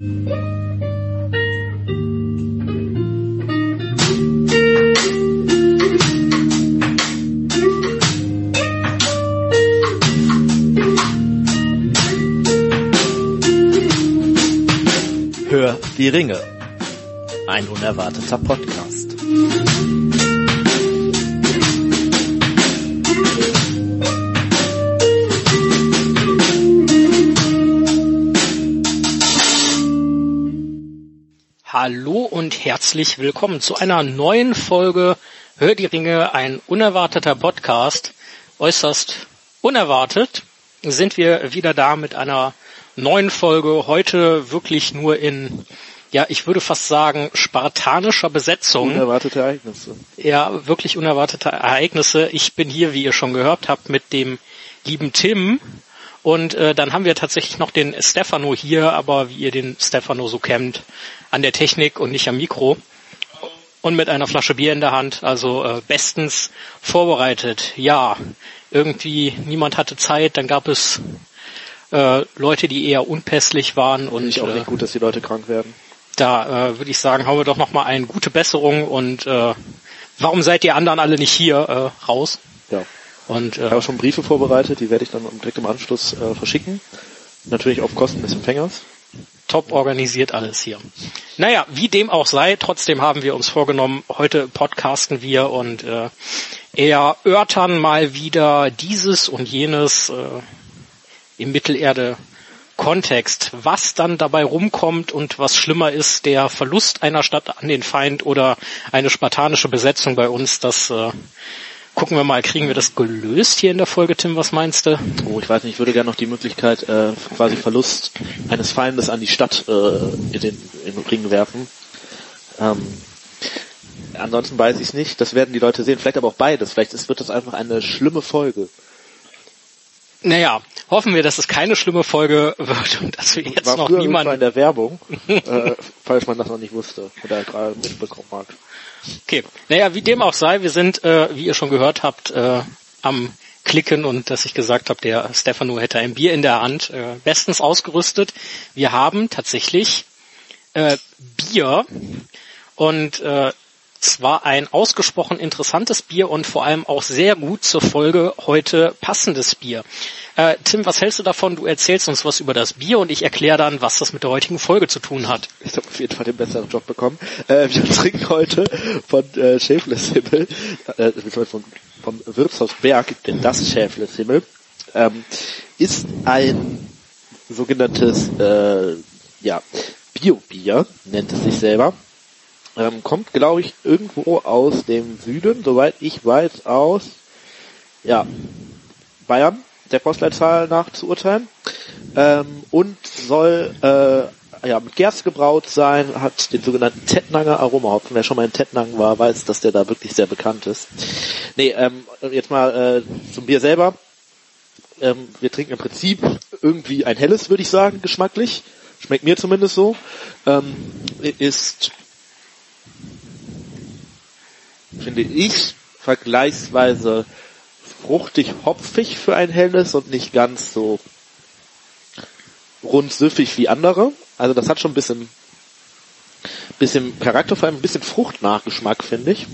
Hör die Ringe. Ein unerwarteter Podcast. Herzlich willkommen zu einer neuen Folge Hör die Ringe, ein unerwarteter Podcast. Äußerst unerwartet sind wir wieder da mit einer neuen Folge. Heute wirklich nur in, ja, ich würde fast sagen, spartanischer Besetzung. Unerwartete Ereignisse. Ja, wirklich unerwartete Ereignisse. Ich bin hier, wie ihr schon gehört habt, mit dem lieben Tim. Und äh, dann haben wir tatsächlich noch den Stefano hier, aber wie ihr den Stefano so kennt, an der Technik und nicht am Mikro. Und mit einer Flasche Bier in der Hand, also äh, bestens vorbereitet. Ja, irgendwie niemand hatte Zeit, dann gab es äh, Leute, die eher unpässlich waren und Finde ich auch äh, nicht gut, dass die Leute krank werden. da äh, würde ich sagen, hauen wir doch noch mal eine gute Besserung und äh, warum seid ihr anderen alle nicht hier äh, raus? Ja. Und Ich habe äh, schon Briefe vorbereitet, die werde ich dann direkt im Anschluss äh, verschicken. Natürlich auf Kosten des Empfängers. top organisiert alles hier. Naja, wie dem auch sei, trotzdem haben wir uns vorgenommen, heute podcasten wir und äh, erörtern mal wieder dieses und jenes äh, im Mittelerde Kontext, was dann dabei rumkommt und was schlimmer ist, der Verlust einer Stadt an den Feind oder eine spartanische Besetzung bei uns, das äh, gucken wir mal, kriegen wir das gelöst hier in der Folge, Tim, was meinst du? Oh, ich weiß nicht, ich würde gerne noch die Möglichkeit, äh, quasi Verlust eines Feindes an die Stadt äh, in, den, in den Ring werfen. Ähm, ansonsten weiß ich es nicht. Das werden die Leute sehen. Vielleicht aber auch beides. Vielleicht ist, wird das einfach eine schlimme Folge. Naja, hoffen wir, dass es keine schlimme Folge wird und dass wir jetzt War noch niemanden in der Werbung, äh, falls man das noch nicht wusste oder gerade mitbekommen mag. Okay. Naja, wie dem auch sei, wir sind, äh, wie ihr schon gehört habt, äh, am Klicken und dass ich gesagt habe, der Stefano hätte ein Bier in der Hand, äh, bestens ausgerüstet. Wir haben tatsächlich äh, Bier und äh, zwar ein ausgesprochen interessantes Bier und vor allem auch sehr gut zur Folge heute passendes Bier. Äh, Tim, was hältst du davon? Du erzählst uns was über das Bier und ich erkläre dann, was das mit der heutigen Folge zu tun hat. Ich habe auf jeden Fall den besseren Job bekommen. Äh, wir trinken heute von äh, Schäfleshimmel, äh, vom, vom Wirtshaus Berg, denn das Schäfleshimmel ähm, ist ein sogenanntes äh, ja, Bio-Bier, nennt es sich selber. Ähm, kommt, glaube ich, irgendwo aus dem Süden, soweit ich weiß, aus ja, Bayern, der Postleitzahl nach zu urteilen. Ähm, und soll äh, ja, mit Gerst gebraut sein, hat den sogenannten Tettnanger Aromahopfen. Wer schon mal in Tettnang war, weiß, dass der da wirklich sehr bekannt ist. Nee, ähm, jetzt mal äh, zum Bier selber. Ähm, wir trinken im Prinzip irgendwie ein helles, würde ich sagen, geschmacklich. Schmeckt mir zumindest so. Ähm, ist, finde ich, vergleichsweise fruchtig hopfig für ein helles und nicht ganz so rund süffig wie andere. Also das hat schon ein bisschen, bisschen Charakter, vor allem ein bisschen Fruchtnachgeschmack, finde ich.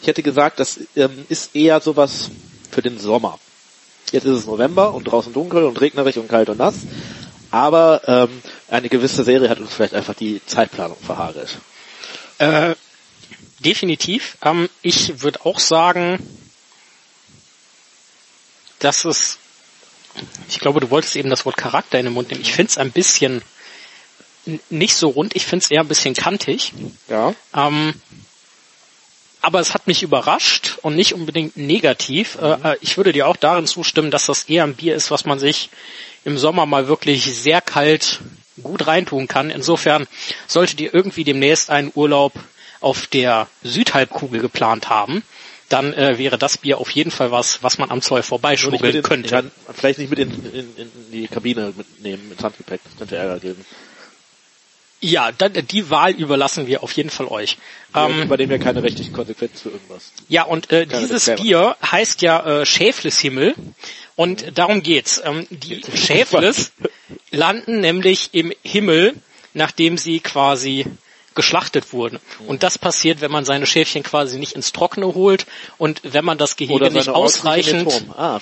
Ich hätte gesagt, das ähm, ist eher sowas für den Sommer. Jetzt ist es November und draußen dunkel und regnerig und kalt und nass. Aber ähm, eine gewisse Serie hat uns vielleicht einfach die Zeitplanung verhagelt. Äh, definitiv. Ähm, ich würde auch sagen, dass es, ich glaube, du wolltest eben das Wort Charakter in den Mund nehmen. Ich finde es ein bisschen nicht so rund, ich finde es eher ein bisschen kantig. Ja. Ähm, aber es hat mich überrascht und nicht unbedingt negativ. Äh, äh, ich würde dir auch darin zustimmen, dass das eher ein Bier ist, was man sich im Sommer mal wirklich sehr kalt gut reintun kann. Insofern solltet ihr irgendwie demnächst einen Urlaub auf der Südhalbkugel geplant haben, dann äh, wäre das Bier auf jeden Fall was, was man am Zoll vorbeischmuggeln in, könnte. Ja, vielleicht nicht mit in, in, in die Kabine mitnehmen, ins Handgepäck. Das könnte Ärger geben. Ja, dann, die Wahl überlassen wir auf jeden Fall euch. Ähm, bei dem ja keine rechtlichen Konsequenzen für irgendwas. Ja, und äh, Keine dieses. Bier heißt ja äh, Schäfleshimmel und darum geht's. Ähm, die Schäfles landen nämlich im Himmel, nachdem sie quasi geschlachtet wurden. Und das passiert, wenn man seine Schäfchen quasi nicht ins Trockene holt und wenn man das Gehege nicht ausreichend, ah,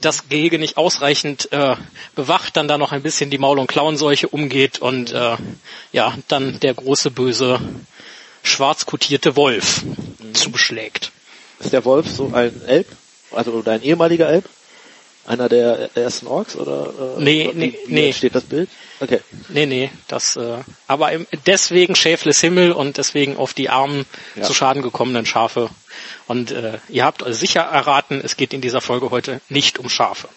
das Gehege nicht ausreichend äh, bewacht, dann da noch ein bisschen die Maul- und Klauenseuche umgeht und äh, ja, dann der große böse schwarz kotierte Wolf mhm. zuschlägt. Ist der Wolf so ein Elb? Also oder ein ehemaliger Elb? Einer der ersten Orks oder äh, nee, nee, wie, nee. steht das Bild? Okay. Nee, nee, das äh, aber deswegen Schäfles Himmel und deswegen auf die armen ja. zu Schaden gekommenen Schafe. Und äh, ihr habt sicher erraten, es geht in dieser Folge heute nicht um Schafe.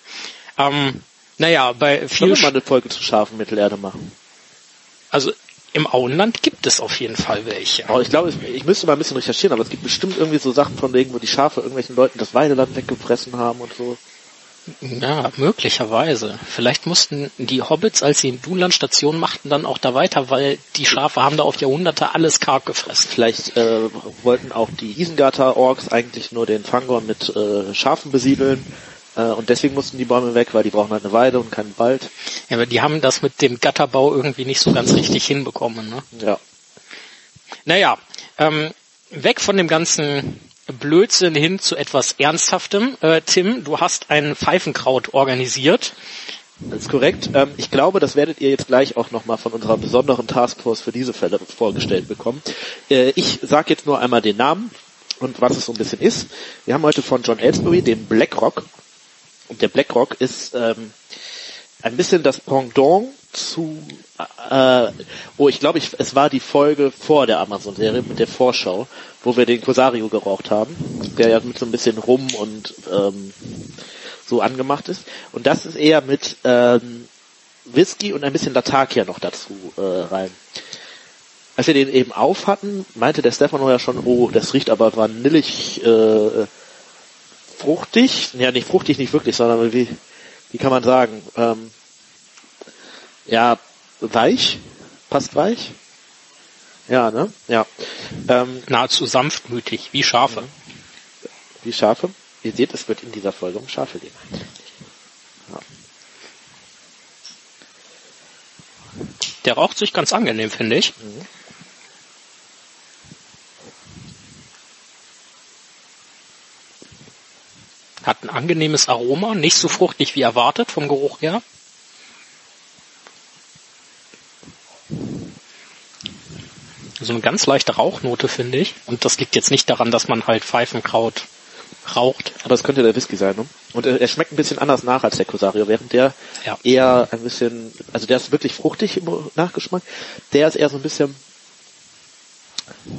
Ähm, naja, bei viel Sollen wir mal eine Folge zu Schafen Mittelerde machen? Also im Auenland gibt es auf jeden Fall welche. Aber ich glaube, ich müsste mal ein bisschen recherchieren, aber es gibt bestimmt irgendwie so Sachen von wegen, wo die Schafe irgendwelchen Leuten das Weideland weggefressen haben und so. Ja, möglicherweise. Vielleicht mussten die Hobbits, als sie in Dunland Station machten, dann auch da weiter, weil die Schafe haben da auf Jahrhunderte alles karg gefressen. Vielleicht äh, wollten auch die Isengarter Orks eigentlich nur den Fangorn mit äh, Schafen besiedeln äh, und deswegen mussten die Bäume weg, weil die brauchen halt eine Weide und keinen Wald. Ja, aber die haben das mit dem Gatterbau irgendwie nicht so ganz richtig hinbekommen. Ne? Ja. Naja, ähm, weg von dem ganzen Blödsinn hin zu etwas Ernsthaftem. Äh, Tim, du hast ein Pfeifenkraut organisiert. Das ist korrekt. Ähm, ich glaube, das werdet ihr jetzt gleich auch nochmal von unserer besonderen Taskforce für diese Fälle vorgestellt bekommen. Äh, ich sage jetzt nur einmal den Namen und was es so ein bisschen ist. Wir haben heute von John Ellsbury den Blackrock. Und der Blackrock ist ähm, ein bisschen das Pendant zu, äh, oh, ich glaube, ich, es war die Folge vor der Amazon-Serie mit der Vorschau, wo wir den Cosario geraucht haben, der ja mit so ein bisschen Rum und ähm, so angemacht ist. Und das ist eher mit ähm, Whisky und ein bisschen Latakia noch dazu äh, rein. Als wir den eben auf hatten, meinte der Stefano ja schon, oh, das riecht aber vanillig äh, fruchtig. Ja, nicht fruchtig, nicht wirklich, sondern wie, wie kann man sagen? Ähm, ja, weich, passt weich. Ja, ne? Ja. Ähm, Nahezu sanftmütig, wie Schafe. Wie Schafe. Ihr seht, es wird in dieser Folge um Schafe gehen. Ja. Der raucht sich ganz angenehm, finde ich. Mhm. Hat ein angenehmes Aroma, nicht so fruchtig wie erwartet vom Geruch her. So eine ganz leichte Rauchnote, finde ich. Und das liegt jetzt nicht daran, dass man halt Pfeifenkraut raucht. Aber es könnte der Whisky sein, ne? Und er, schmeckt ein bisschen anders nach als der Cosario, während der ja. eher ein bisschen, also der ist wirklich fruchtig im Nachgeschmack. Der ist eher so ein bisschen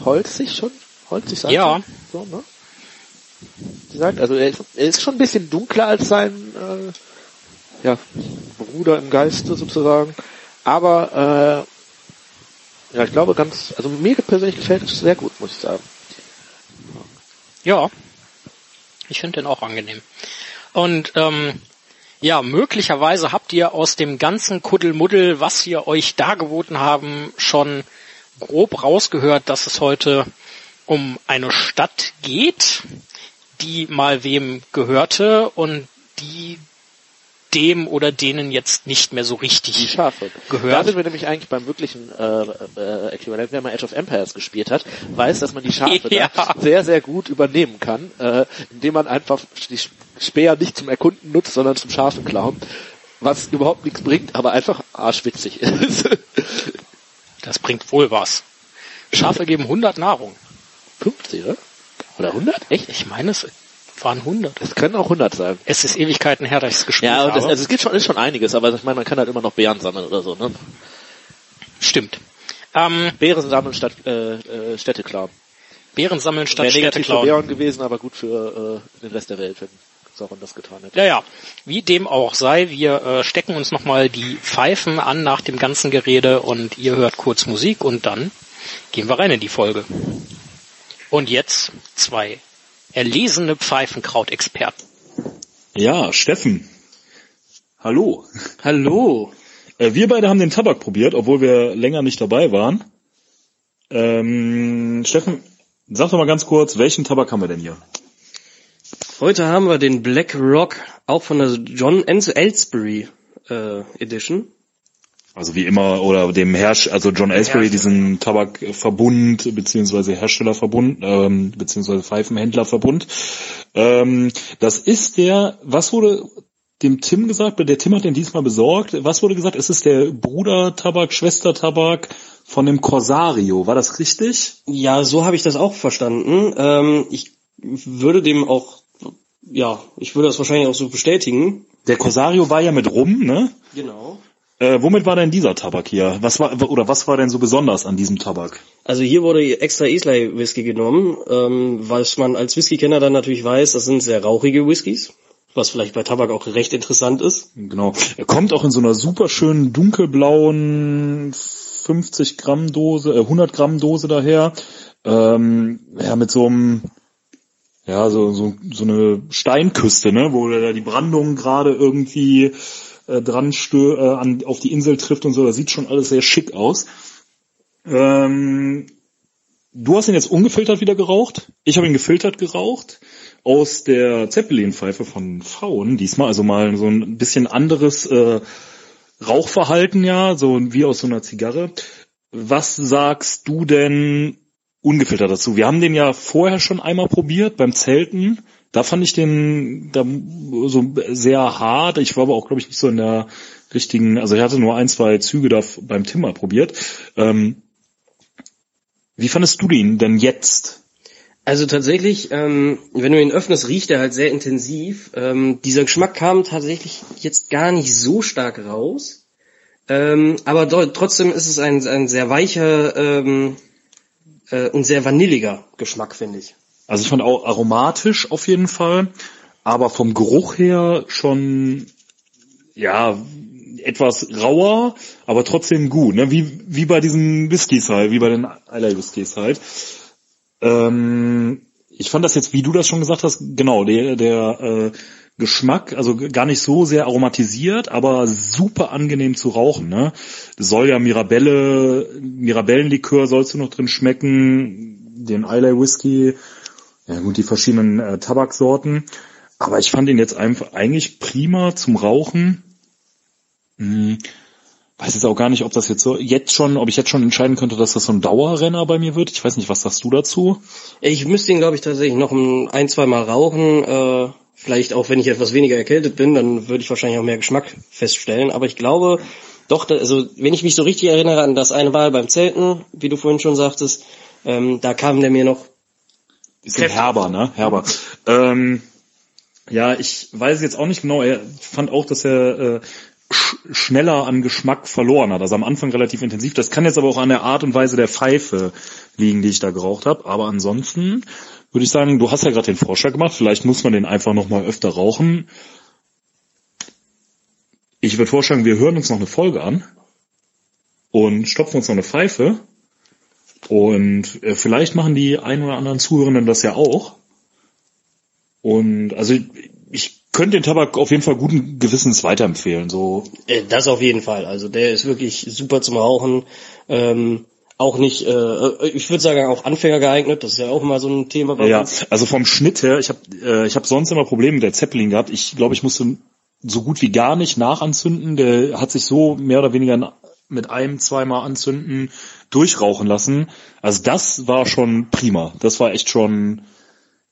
holzig schon, holzig sein. Ja. So, ne? Sie sagt, also er ist, er ist schon ein bisschen dunkler als sein äh, ja, Bruder im Geiste sozusagen. Aber äh, ja, ich glaube ganz, also mir persönlich gefällt es sehr gut, muss ich sagen. Ja, ich finde den auch angenehm. Und ähm, ja, möglicherweise habt ihr aus dem ganzen Kuddelmuddel, was wir euch dargeboten haben, schon grob rausgehört, dass es heute um eine Stadt geht, die mal wem gehörte und die dem oder denen jetzt nicht mehr so richtig die Schafe. gehört. Da sind wir nämlich eigentlich beim wirklichen äh, äh, Äquivalent, wenn man Age of Empires gespielt hat, weiß, dass man die Schafe ja. sehr, sehr gut übernehmen kann, äh, indem man einfach die Speer nicht zum Erkunden nutzt, sondern zum Schafenklauen, was überhaupt nichts bringt, aber einfach arschwitzig ist. das bringt wohl was. Schafe geben 100 Nahrung. 50, oder? Oder 100? Echt? Ich meine, es waren 100. Es können auch 100 sein. Es ist Ewigkeiten her, dass ich es gespielt ja, habe. Ja, also es geht schon, ist schon einiges, aber ich meine, man kann halt immer noch Bären sammeln oder so, ne? Stimmt. Ähm, Bären sammeln statt äh, äh, Städte klauen. Bären sammeln statt Städte klauen. für Bären gewesen, aber gut für äh, den Rest der Welt, wenn Sauron das getan hätte. Ja, ja. Wie dem auch sei, wir äh, stecken uns nochmal die Pfeifen an nach dem ganzen Gerede und ihr hört kurz Musik und dann gehen wir rein in die Folge. Und jetzt zwei erlesene Pfeifenkrautexperten. Ja, Steffen. Hallo. Hallo. Äh, wir beide haben den Tabak probiert, obwohl wir länger nicht dabei waren. Ähm, Steffen, sag doch mal ganz kurz, welchen Tabak haben wir denn hier? Heute haben wir den Black Rock, auch von der John Ellsbury äh, Edition. Also wie immer, oder dem Herrsch, also John Ellsbury, diesen Tabakverbund, beziehungsweise Herstellerverbund, ähm, beziehungsweise Pfeifenhändlerverbund. Ähm, das ist der, was wurde dem Tim gesagt, der Tim hat den diesmal besorgt, was wurde gesagt? Es ist der Bruder-Tabak, Schwester-Tabak von dem Corsario, war das richtig? Ja, so habe ich das auch verstanden. Ähm, ich würde dem auch, ja, ich würde das wahrscheinlich auch so bestätigen. Der Corsario war ja mit rum, ne? Genau. Äh, womit war denn dieser Tabak hier? Was war oder was war denn so besonders an diesem Tabak? Also hier wurde extra Islay Whisky genommen, ähm, was man als Whisky-Kenner dann natürlich weiß, das sind sehr rauchige Whiskys, was vielleicht bei Tabak auch recht interessant ist. Genau. Er kommt auch in so einer super schönen dunkelblauen 50 Gramm Dose, äh, 100 Gramm Dose daher. Ähm, ja, mit so einem ja, so, so, so eine Steinküste, ne, wo da die Brandung gerade irgendwie äh, dran stö äh, an, auf die Insel trifft und so. Das sieht schon alles sehr schick aus. Ähm, du hast ihn jetzt ungefiltert wieder geraucht. Ich habe ihn gefiltert geraucht aus der Zeppelin-Pfeife von Faun diesmal, also mal so ein bisschen anderes äh, Rauchverhalten ja, so wie aus so einer Zigarre. Was sagst du denn ungefiltert dazu? Wir haben den ja vorher schon einmal probiert beim Zelten. Da fand ich den da so sehr hart. Ich war aber auch, glaube ich, nicht so in der richtigen, also ich hatte nur ein, zwei Züge da beim Tim mal probiert. Ähm, wie fandest du den denn jetzt? Also tatsächlich, ähm, wenn du ihn öffnest, riecht er halt sehr intensiv. Ähm, dieser Geschmack kam tatsächlich jetzt gar nicht so stark raus. Ähm, aber trotzdem ist es ein, ein sehr weicher ähm, äh, und sehr vanilliger Geschmack, finde ich. Also ich fand auch aromatisch auf jeden Fall, aber vom Geruch her schon ja etwas rauer, aber trotzdem gut, ne? Wie wie bei diesen Whiskys halt, wie bei den Islay Whiskys halt. Ähm, ich fand das jetzt, wie du das schon gesagt hast, genau der der äh, Geschmack, also gar nicht so sehr aromatisiert, aber super angenehm zu rauchen. Ne? Soll ja Mirabelle, Mirabellenlikör sollst du noch drin schmecken, den Islay Whisky ja gut, die verschiedenen äh, Tabaksorten. Aber ich fand ihn jetzt einfach eigentlich prima zum Rauchen. Hm, weiß jetzt auch gar nicht, ob das jetzt so, jetzt schon, ob ich jetzt schon entscheiden könnte, dass das so ein Dauerrenner bei mir wird. Ich weiß nicht, was sagst du dazu? Ich müsste ihn, glaube ich, tatsächlich noch ein, zwei Mal rauchen. Äh, vielleicht auch, wenn ich etwas weniger erkältet bin, dann würde ich wahrscheinlich auch mehr Geschmack feststellen. Aber ich glaube, doch, also wenn ich mich so richtig erinnere an das eine Mal beim Zelten, wie du vorhin schon sagtest, ähm, da kam der mir noch bisschen herber, ne? Herber. Ähm, ja, ich weiß jetzt auch nicht genau. Er fand auch, dass er äh, sch schneller an Geschmack verloren hat. Also am Anfang relativ intensiv. Das kann jetzt aber auch an der Art und Weise der Pfeife liegen, die ich da geraucht habe. Aber ansonsten würde ich sagen, du hast ja gerade den Vorschlag gemacht. Vielleicht muss man den einfach noch mal öfter rauchen. Ich würde vorschlagen, wir hören uns noch eine Folge an und stopfen uns noch eine Pfeife und äh, vielleicht machen die ein oder anderen Zuhörenden das ja auch. Und also ich könnte den Tabak auf jeden Fall guten Gewissens weiterempfehlen. So. Äh, das auf jeden Fall. Also der ist wirklich super zum Rauchen. Ähm, auch nicht, äh, ich würde sagen auch Anfänger geeignet. Das ist ja auch immer so ein Thema bei ja, uns. Also vom Schnitt her, ich habe äh, ich hab sonst immer Probleme mit der Zeppelin gehabt. Ich glaube, ich musste so gut wie gar nicht nachanzünden. Der hat sich so mehr oder weniger mit einem, zweimal anzünden durchrauchen lassen. Also das war schon prima. Das war echt schon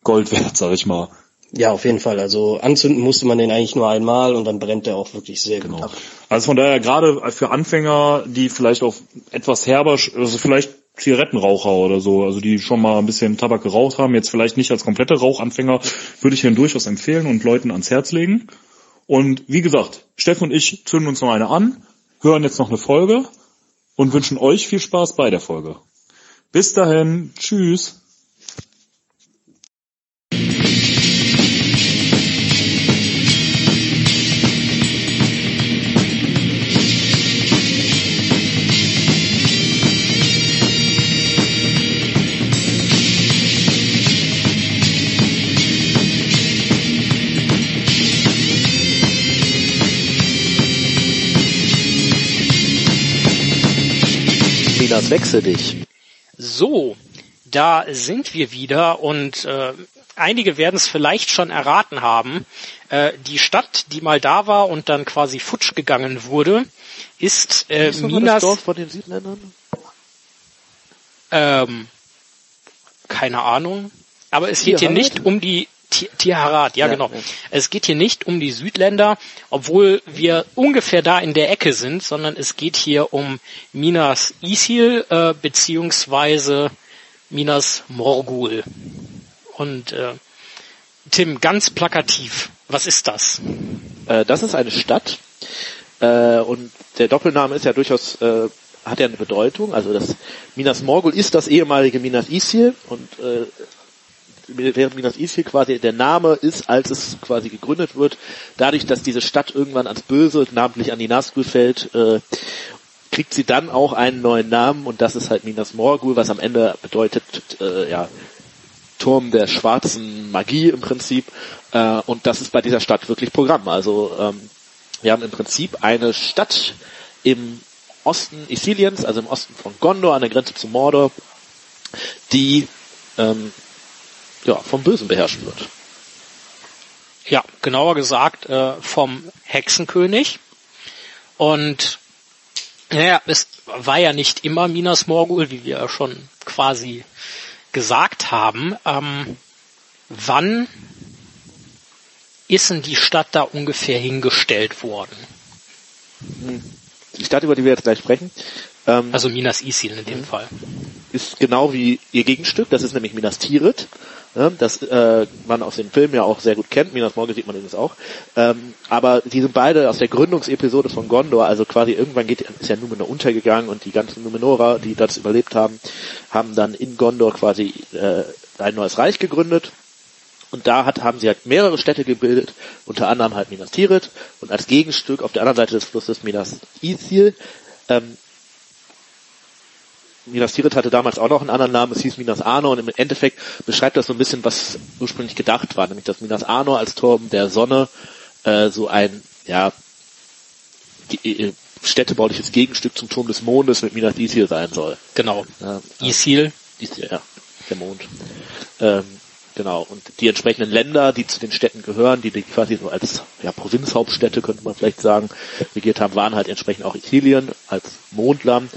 Gold wert, sag ich mal. Ja, auf jeden Fall. Also anzünden musste man den eigentlich nur einmal und dann brennt der auch wirklich sehr genau. gut ab. Also von daher gerade für Anfänger, die vielleicht auch etwas herber, also vielleicht Zigarettenraucher oder so, also die schon mal ein bisschen Tabak geraucht haben, jetzt vielleicht nicht als komplette Rauchanfänger, würde ich den durchaus empfehlen und Leuten ans Herz legen. Und wie gesagt, Steffen und ich zünden uns noch eine an, hören jetzt noch eine Folge und wünschen euch viel Spaß bei der Folge. Bis dahin, tschüss. Silas, wechsel dich. So, da sind wir wieder und äh, einige werden es vielleicht schon erraten haben. Äh, die Stadt, die mal da war und dann quasi futsch gegangen wurde, ist äh, Ist Minas. das Dorf von den Südländern? Ähm, keine Ahnung. Aber es geht hier nicht um die Ti- Tiharat, ja, Ja, genau. ja. Es geht hier nicht um die Südländer, obwohl wir ungefähr da in der Ecke sind, sondern es geht hier um Minas Isil äh, beziehungsweise Minas Morgul. Und äh, Tim, ganz plakativ, was ist das? Äh, das ist eine Stadt äh, und der Doppelname ist ja durchaus äh, hat ja eine Bedeutung. Also das Minas Morgul ist das ehemalige Minas Isil und äh, während Minas Isil quasi der Name ist, als es quasi gegründet wird, dadurch, dass diese Stadt irgendwann ans Böse, namentlich an die Nazgul fällt, äh, kriegt sie dann auch einen neuen Namen und das ist halt Minas Morgul, was am Ende bedeutet, äh, ja, Turm der schwarzen Magie im Prinzip. Äh, und das ist bei dieser Stadt wirklich Programm. Also ähm, wir haben im Prinzip eine Stadt im Osten Isiliens, also im Osten von Gondor, an der Grenze zu Mordor, die ähm, ja, vom Bösen beherrscht wird. Ja, genauer gesagt äh, vom Hexenkönig. Und naja, es war ja nicht immer Minas Morgul, wie wir ja schon quasi gesagt haben. Ähm, wann ist denn die Stadt da ungefähr hingestellt worden? Die Stadt, über die wir jetzt gleich sprechen, ähm, Also Minas Isil in dem Fall. ist genau wie ihr Gegenstück, das ist nämlich Minas Tirith, ja, das äh, man aus dem Film ja auch sehr gut kennt, Minas Morgul sieht man übrigens auch, ähm, aber die sind beide aus der Gründungsepisode von Gondor, also quasi irgendwann geht, ist ja Numenor untergegangen und die ganzen Numenorer, die das überlebt haben, haben dann in Gondor quasi äh, ein neues Reich gegründet. Und da hat, haben sie halt mehrere Städte gebildet, unter anderem halt Minas Tirith. Und als Gegenstück auf der anderen Seite des Flusses Minas Ithil. Ähm, Minas Tirith hatte damals auch noch einen anderen Namen, es hieß Minas Arnor und im Endeffekt beschreibt das so ein bisschen, was ursprünglich gedacht war, nämlich dass Minas Arnor als Turm der Sonne äh, so ein, ja, äh, städtebauliches Gegenstück zum Turm des Mondes mit Minas Ithil sein soll. Genau. Ja, Isil. ist ja, ja, der Mond. Ähm, genau. Und die entsprechenden Länder, die zu den Städten gehören, die, die quasi so als ja, Provinzhauptstädte, könnte man vielleicht sagen, regiert haben, waren halt entsprechend auch Ithilien als Mondland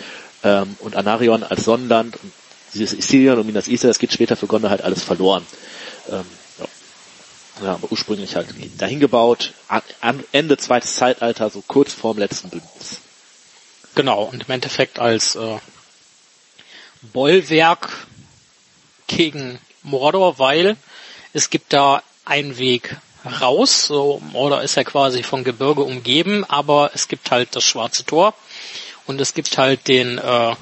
ähm, und Anarion als Sonnenland. Und dieses Ithilien und Minas Ithil, das geht später für Gondor halt alles verloren. Ähm, ja. Ja, aber ursprünglich halt dahin gebaut, an Ende zweites Zeitalter, so kurz vorm letzten Bündnis. Genau, und im Endeffekt als äh, Bollwerk gegen Mordor, weil es gibt da einen Weg raus. So, Mordor ist ja quasi von Gebirge umgeben, aber es gibt halt das Schwarze Tor und es gibt halt den äh,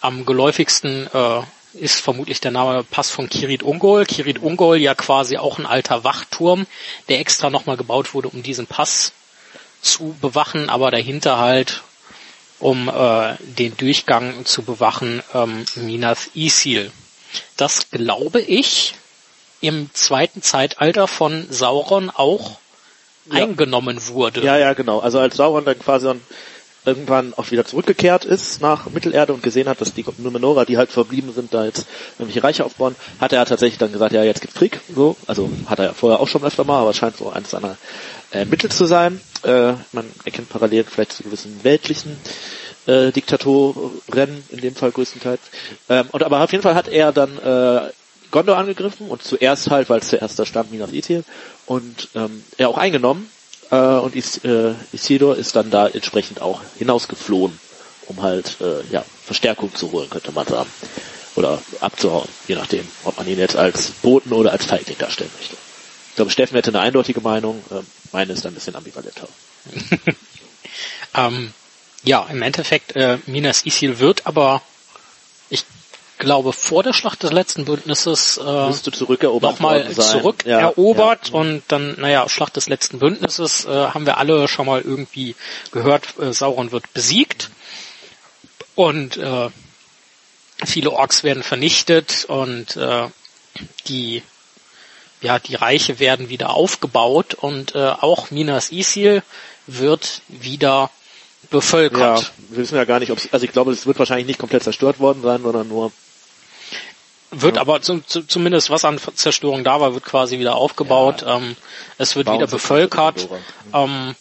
am geläufigsten äh, ist vermutlich der Name Pass von Kirit Ungol. Kirit Ungol ja quasi auch ein alter Wachturm, der extra nochmal gebaut wurde, um diesen Pass zu bewachen, aber dahinter halt um äh, den Durchgang zu bewachen, ähm, Minas Isil. Das glaube ich im zweiten Zeitalter von Sauron auch Ja. eingenommen wurde. Ja, ja, genau. Also als Sauron dann quasi irgendwann auch wieder zurückgekehrt ist nach Mittelerde und gesehen hat, dass die Numenorer, die halt verblieben sind, da jetzt irgendwelche Reiche aufbauen, hat er tatsächlich dann gesagt, ja, jetzt gibt's Krieg, so. Also hat er ja vorher auch schon öfter mal, aber es scheint so eines seiner äh, Mittel zu sein. Äh, man erkennt Parallelen vielleicht zu gewissen weltlichen äh, Diktatoren, in dem Fall größtenteils. Ähm, und aber auf jeden Fall hat er dann äh, Gondor angegriffen und zuerst halt, weil es zuerst da stand, Minas Ithil und ähm, er auch eingenommen äh, und Is, äh, Isildur ist dann da entsprechend auch hinausgeflohen, um halt äh, ja Verstärkung zu holen, könnte man sagen. Oder abzuhauen, je nachdem, ob man ihn jetzt als Boten oder als Feigling darstellen möchte. Ich glaube, Steffen hätte eine eindeutige Meinung, äh, meine ist ein bisschen ambivalenter. Ähm, ja, im Endeffekt, äh, Minas Isil wird aber, glaube, vor der Schlacht des letzten Bündnisses äh, zurückerobert nochmal worden sein. zurück Ja, ja. und dann, naja, Schlacht des letzten Bündnisses äh, haben wir alle schon mal irgendwie gehört, äh, Sauron wird besiegt und äh, viele Orks werden vernichtet und äh, die ja, die Reiche werden wieder aufgebaut und äh, auch Minas Isil wird wieder bevölkert. Ja, wir wissen ja gar nicht, ob also ich glaube, es wird wahrscheinlich nicht komplett zerstört worden sein, sondern nur Wird aber zum, zu, zumindest was an Zerstörung da war, wird quasi wieder aufgebaut. Ähm, es wird Bauen wieder bevölkert ähm,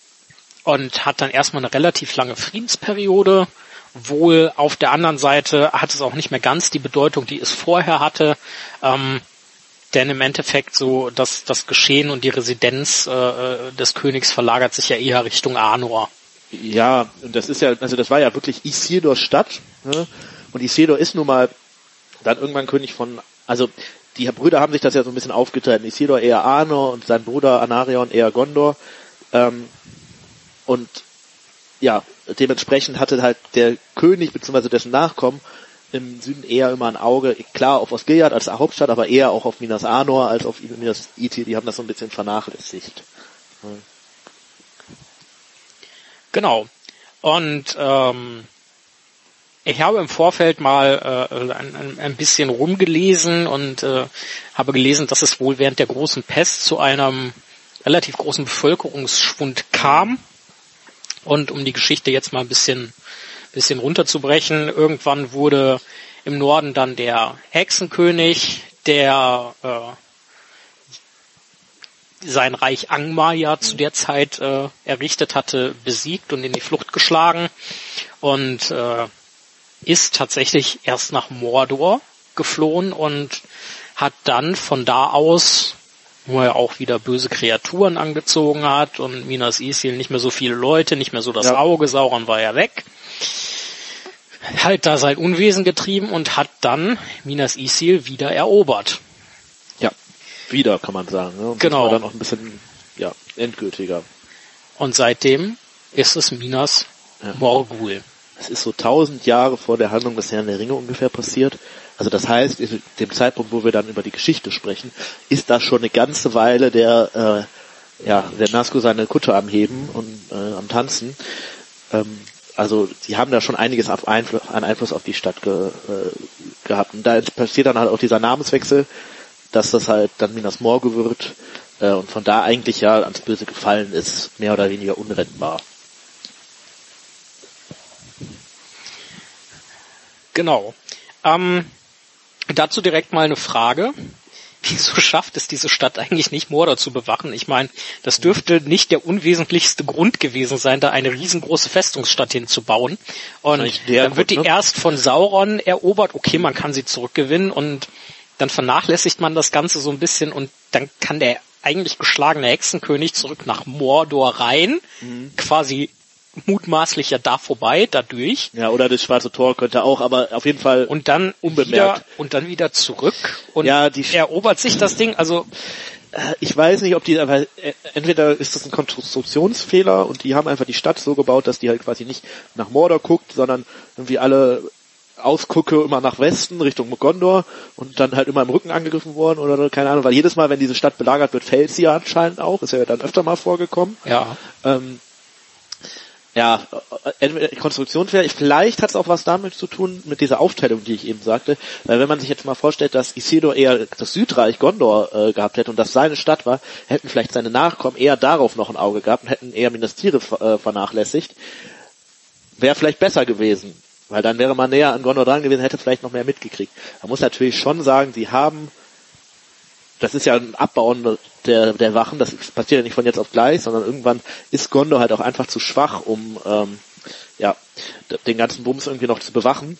und hat dann erstmal eine relativ lange Friedensperiode. Wohl auf der anderen Seite hat es auch nicht mehr ganz die Bedeutung, die es vorher hatte. Ähm, denn im Endeffekt so, dass das Geschehen und die Residenz äh, des Königs verlagert sich ja eher Richtung Arnor. Ja, und das ist ja, also das war ja wirklich Isildurs Stadt. Ne? Und Isildur ist nun mal dann irgendwann König von, also die Brüder haben sich das ja so ein bisschen aufgeteilt. Isildur eher Arnor und sein Bruder Anarion eher Gondor. Ähm, und ja, dementsprechend hatte halt der König bzw. dessen Nachkommen im Süden eher immer ein Auge, klar auf Osgiliath als Hauptstadt, aber eher auch auf Minas Anor als auf Minas Ithil. Die haben das so ein bisschen vernachlässigt. Genau. Und ähm, ich habe im Vorfeld mal äh, ein, ein, bisschen rumgelesen und äh, habe gelesen, dass es wohl während der großen Pest zu einem relativ großen Bevölkerungsschwund kam. Und um die Geschichte jetzt mal ein bisschen, bisschen runterzubrechen, irgendwann wurde im Norden dann der Hexenkönig, der äh, sein Reich Angmar ja zu der Zeit äh, errichtet hatte, besiegt und in die Flucht geschlagen und äh, ist tatsächlich erst nach Mordor geflohen und hat dann von da aus, wo er auch wieder böse Kreaturen angezogen hat und Minas Ithil nicht mehr so viele Leute, nicht mehr so das Ja. Auge, Sauron war ja weg, halt da sein Unwesen getrieben und hat dann Minas Ithil wieder erobert. Ja, wieder kann man sagen. Ne? Und Genau. Das war dann auch ein bisschen ja, endgültiger. Und seitdem ist es Minas Ja. Morgul. Es ist so tausend Jahre vor der Handlung des Herrn der Ringe ungefähr passiert. Also das heißt, in dem Zeitpunkt, wo wir dann über die Geschichte sprechen, ist da schon eine ganze Weile der, äh, ja, der Nazgul seine Kutte am Heben und äh, am Tanzen. Ähm, also die haben da schon einiges auf Einfluss, an Einfluss auf die Stadt ge, äh, gehabt. Und da passiert dann halt auch dieser Namenswechsel, dass das halt dann Minas Morgul wird äh, und von da eigentlich ja ans Böse gefallen ist, mehr oder weniger unrettbar. Genau. Ähm, dazu direkt mal eine Frage. Wieso schafft es diese Stadt eigentlich nicht, Mordor zu bewachen? Ich meine, das dürfte nicht der unwesentlichste Grund gewesen sein, da eine riesengroße Festungsstadt hinzubauen. Und dann wird die ne? erst von Sauron erobert. Okay, man kann sie zurückgewinnen und dann vernachlässigt man das Ganze so ein bisschen und dann kann der eigentlich geschlagene Hexenkönig zurück nach Mordor rein, Mhm. quasi mutmaßlich ja da vorbei, dadurch. Ja, oder das Schwarze Tor könnte auch, aber auf jeden Fall und dann Unbemerkt. wieder und dann wieder zurück und Ja, die- erobert sich das Ding. Also Äh, ich weiß nicht, ob die, aber äh, entweder ist das ein Konstruktionsfehler und die haben einfach die Stadt so gebaut, dass die halt quasi nicht nach Mordor guckt, sondern irgendwie alle Ausgucke immer nach Westen, Richtung Gondor und dann halt immer im Rücken angegriffen worden oder keine Ahnung, weil jedes Mal, wenn diese Stadt belagert wird, fällt sie ja anscheinend auch, ist ja dann öfter mal vorgekommen. ja, Ähm, ja, äh, entweder Konstruktionsfehler, vielleicht hat es auch was damit zu tun, mit dieser Aufteilung, die ich eben sagte. Weil wenn man sich jetzt mal vorstellt, dass Isildur eher das Südreich Gondor äh, gehabt hätte und das seine Stadt war, hätten vielleicht seine Nachkommen eher darauf noch ein Auge gehabt und hätten eher Minas Tirith äh, vernachlässigt. Wäre vielleicht besser gewesen. Weil dann wäre man näher an Gondor dran gewesen, hätte vielleicht noch mehr mitgekriegt. Man muss natürlich schon sagen, sie haben das ist ja ein Abbauen der, der Wachen, das passiert ja nicht von jetzt auf gleich, sondern irgendwann ist Gondor halt auch einfach zu schwach, um ähm, ja, den ganzen Bums irgendwie noch zu bewachen.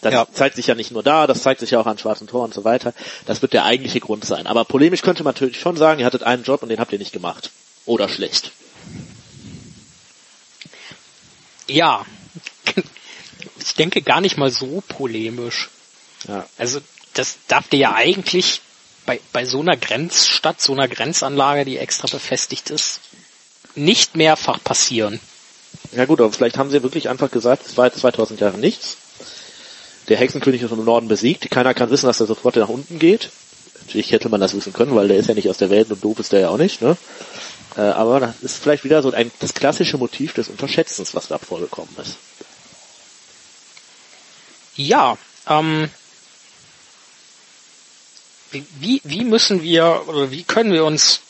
Das Ja. zeigt sich ja nicht nur da, das zeigt sich ja auch an Schwarzen Tor und so weiter. Das wird der eigentliche Grund sein. Aber polemisch könnte man natürlich schon sagen, ihr hattet einen Job und den habt ihr nicht gemacht. Oder schlecht. ja. Ich denke gar nicht mal so polemisch. Ja. Also das darf dir ja eigentlich bei, bei so einer Grenzstadt, so einer Grenzanlage, die extra befestigt ist, nicht mehrfach passieren. Ja gut, aber vielleicht haben sie wirklich einfach gesagt, es war jetzt 2000 Jahre nichts. Der Hexenkönig ist im Norden besiegt. Keiner kann wissen, dass er sofort nach unten geht. Natürlich hätte man das wissen können, weil der ist ja nicht aus der Welt und doof ist der ja auch nicht. Ne? Äh, aber das ist vielleicht wieder so ein, das klassische Motiv des Unterschätzens, was da vorgekommen ist. Ja, ähm, wie- wie, müssen wir oder wie können wir uns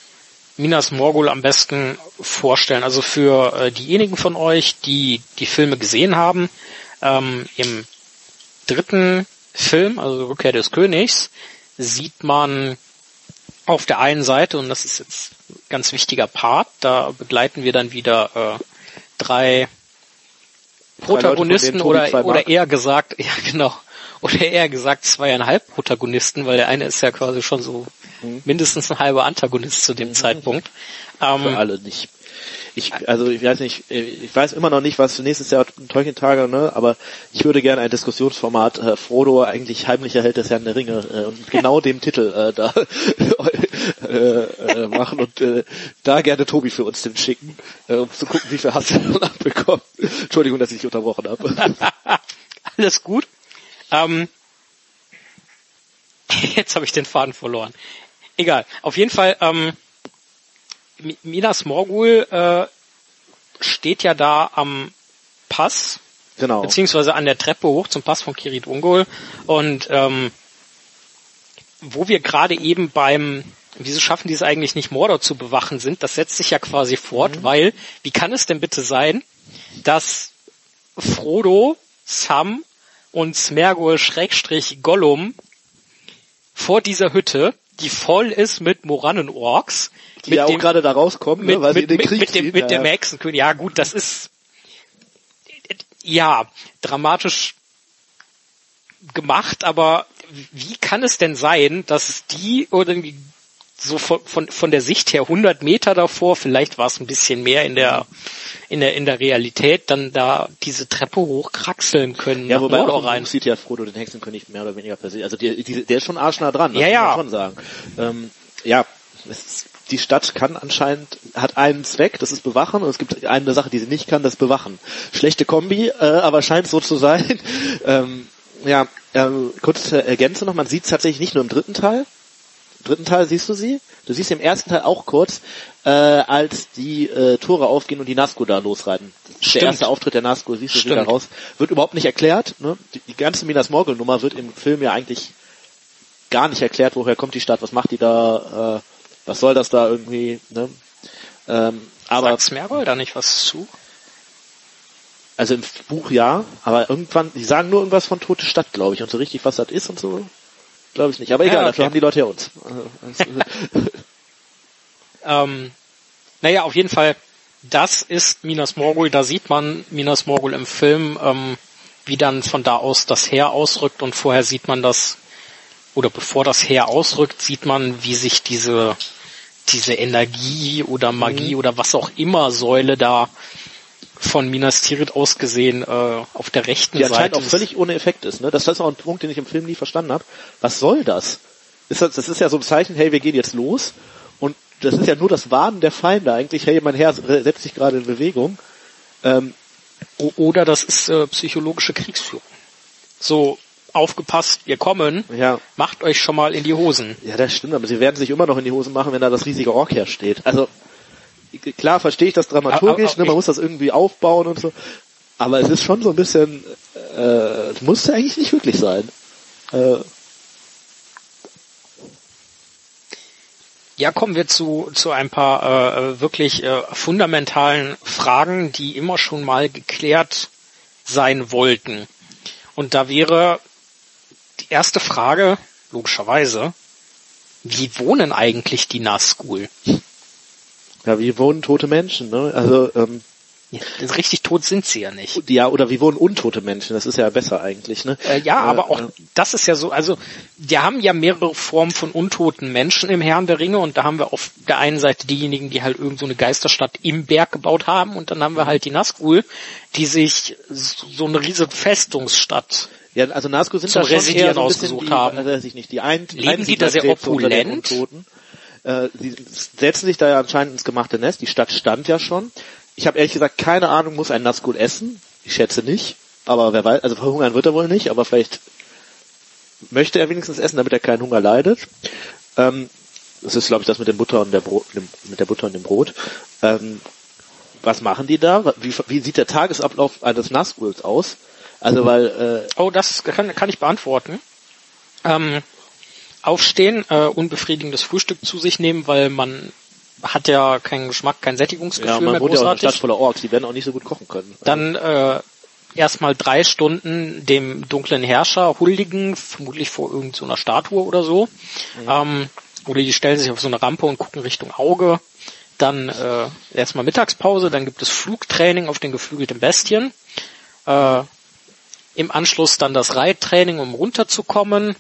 Minas Morgul am besten vorstellen? Also für äh, diejenigen von euch, die die Filme gesehen haben, ähm, im dritten Film, also Rückkehr des Königs, sieht man auf der einen Seite, und das ist jetzt ein ganz wichtiger Part, da begleiten wir dann wieder äh, drei Protagonisten oder, oder eher gesagt, ja genau, oder eher gesagt zweieinhalb Protagonisten, weil der eine ist ja quasi schon so Mhm. mindestens ein halber Antagonist zu dem Zeitpunkt. Für Ähm, alle nicht. Ich, also ich weiß nicht, äh, ich weiß immer noch nicht, was für nächstes Jahr Tolkien-Tage, ne? aber ich würde gerne ein Diskussionsformat äh, Frodo eigentlich heimlicher Held des Herrn der Ringe äh, und genau dem Titel äh, da äh, äh, machen und äh, da gerne Tobi für uns den schicken, äh, um zu gucken, wie viel Hass er dann abbekommt. Entschuldigung, dass ich dich unterbrochen habe. Alles gut. Ähm, jetzt habe ich den Faden verloren. Egal. Auf jeden Fall, ähm, Mi- Minas Morgul äh, steht ja da am Pass, genau. beziehungsweise an der Treppe hoch zum Pass von Kirit Ungol. Und ähm, wo wir gerade eben beim Wieso schaffen die es eigentlich nicht, Mordor zu bewachen sind? Das setzt sich ja quasi fort, weil, wie kann es denn bitte sein, dass Frodo, Sam und Smergol Schrägstrich Gollum vor dieser Hütte, die voll ist mit Moranen-Orks, Die ja auch gerade da rauskommen, mit, ne, weil sie in mit, den mit, Krieg mit dem, ziehen. mit dem ja. Hexenkönig. Ja gut, das ist ja dramatisch gemacht, aber wie kann es denn sein, dass die oder so von, von, von der Sicht her 100 Meter davor, vielleicht war es ein bisschen mehr in der in der in der Realität, dann da diese Treppe hochkraxeln können Ja, wobei Mordor auch rein. Sieht ja Frodo den Hexenkönig mehr oder weniger persönlich. Also die, die, der ist schon arschnah dran, das Ja, muss ja. man schon sagen. Ähm, ja, ist, die Stadt kann anscheinend, hat einen Zweck, das ist bewachen, und es gibt eine Sache, die sie nicht kann, das bewachen. Schlechte Kombi, äh, aber scheint so zu sein. ähm, ja, ähm, kurz äh, ergänze noch, man sieht es tatsächlich nicht nur im dritten Teil. Im dritten Teil siehst du sie. Du siehst sie im ersten Teil auch kurz, äh, als die äh, Tore aufgehen und die Nazgul da losreiten. Der Stimmt. erste Auftritt der Nazgul, siehst du Stimmt. raus. Wird überhaupt nicht erklärt. Ne? Die, die ganze Minas Morgul Nummer wird im Film ja eigentlich gar nicht erklärt, woher kommt die Stadt, was macht die da, äh, was soll das da irgendwie. Ne? Ähm, aber Sagt Smergol da nicht was zu? also im Buch ja, aber irgendwann, die sagen nur irgendwas von tote Stadt, glaube ich, und so richtig, was das ist und so, glaube ich nicht. Aber egal, Ja, dafür okay. haben die Leute ja uns. Ähm, naja, auf jeden Fall, das ist Minas Morgul. Da sieht man Minas Morgul im Film, ähm, wie dann von da aus das Heer ausrückt und vorher sieht man das, oder bevor das Heer ausrückt, sieht man, wie sich diese, diese Energie oder Magie oder was auch immer Säule da von Minas Tirith aus gesehen äh, auf der rechten die anscheinend Seite. auch des- völlig ohne Effekt ist. Ne? Das ist auch ein Punkt, den ich im Film nie verstanden habe. Was soll das? Ist das? Das ist ja so ein Zeichen, hey, wir gehen jetzt los. Und das ist ja nur das Warnen der Feinde eigentlich. Hey, mein Herr setzt sich gerade in Bewegung. Ähm, Oder das ist äh, psychologische Kriegsführung. So, aufgepasst, wir kommen, ja, macht euch schon mal in die Hosen. ja, das stimmt. Aber sie werden sich immer noch in die Hose machen, wenn da das riesige Ork hersteht. Also klar verstehe ich das dramaturgisch. Ne? Man muss das irgendwie aufbauen und so. Aber es ist schon so ein bisschen, äh, es musste eigentlich nicht wirklich sein. Äh, Ja, kommen wir zu, zu ein paar äh, wirklich äh, fundamentalen Fragen, die immer schon mal geklärt sein wollten. Und da wäre die erste Frage, logischerweise, wie wohnen eigentlich die Nazgul? Ja, wie wohnen tote Menschen, ne? Also, ähm, Ja, richtig tot sind sie ja nicht. Ja, oder wie wohnen untote Menschen, das ist ja besser eigentlich, ne? Äh, ja, aber auch äh, das ist ja so, also wir haben ja mehrere Formen von untoten Menschen im Herrn der Ringe und da haben wir auf der einen Seite diejenigen, die halt irgend so eine Geisterstadt im Berg gebaut haben und dann haben wir halt die Nazgul, die sich so eine riesige Festungsstadt Ja, also Nazgul sind zum da schon Residieren eher so ein ausgesucht die, haben. Also, weiß ich nicht, die ein, Leben die da sehr opulent? Äh, sie setzen sich da ja anscheinend ins gemachte Nest. Die Stadt stand ja schon. Ich habe ehrlich gesagt keine Ahnung, muss ein Nazgul essen? Ich schätze nicht. Aber wer weiß, also verhungern wird er wohl nicht, aber vielleicht möchte er wenigstens essen, damit er keinen Hunger leidet. Ähm, das ist, glaube ich, das mit dem Butter und der Brot, mit der Butter und dem Brot. Ähm, was machen die da? Wie, wie sieht der Tagesablauf eines Nazguls aus? Also weil äh, Oh, das kann, kann ich beantworten. Ähm, aufstehen, äh, unbefriedigendes Frühstück zu sich nehmen, weil man hat ja keinen Geschmack, kein Sättigungsgefühl Ja, man mehr wohnt ja auch in einer großartig. Stadt voller Orks, die werden auch nicht so gut kochen können. Dann äh, erstmal drei Stunden dem dunklen Herrscher huldigen, vermutlich vor irgendeiner Statue oder so. Ähm, oder die stellen sich auf so eine Rampe und gucken Richtung Auge. Dann äh, erstmal Mittagspause, dann gibt es Flugtraining auf den geflügelten Bestien. Äh, Im Anschluss dann das Reittraining, um runterzukommen.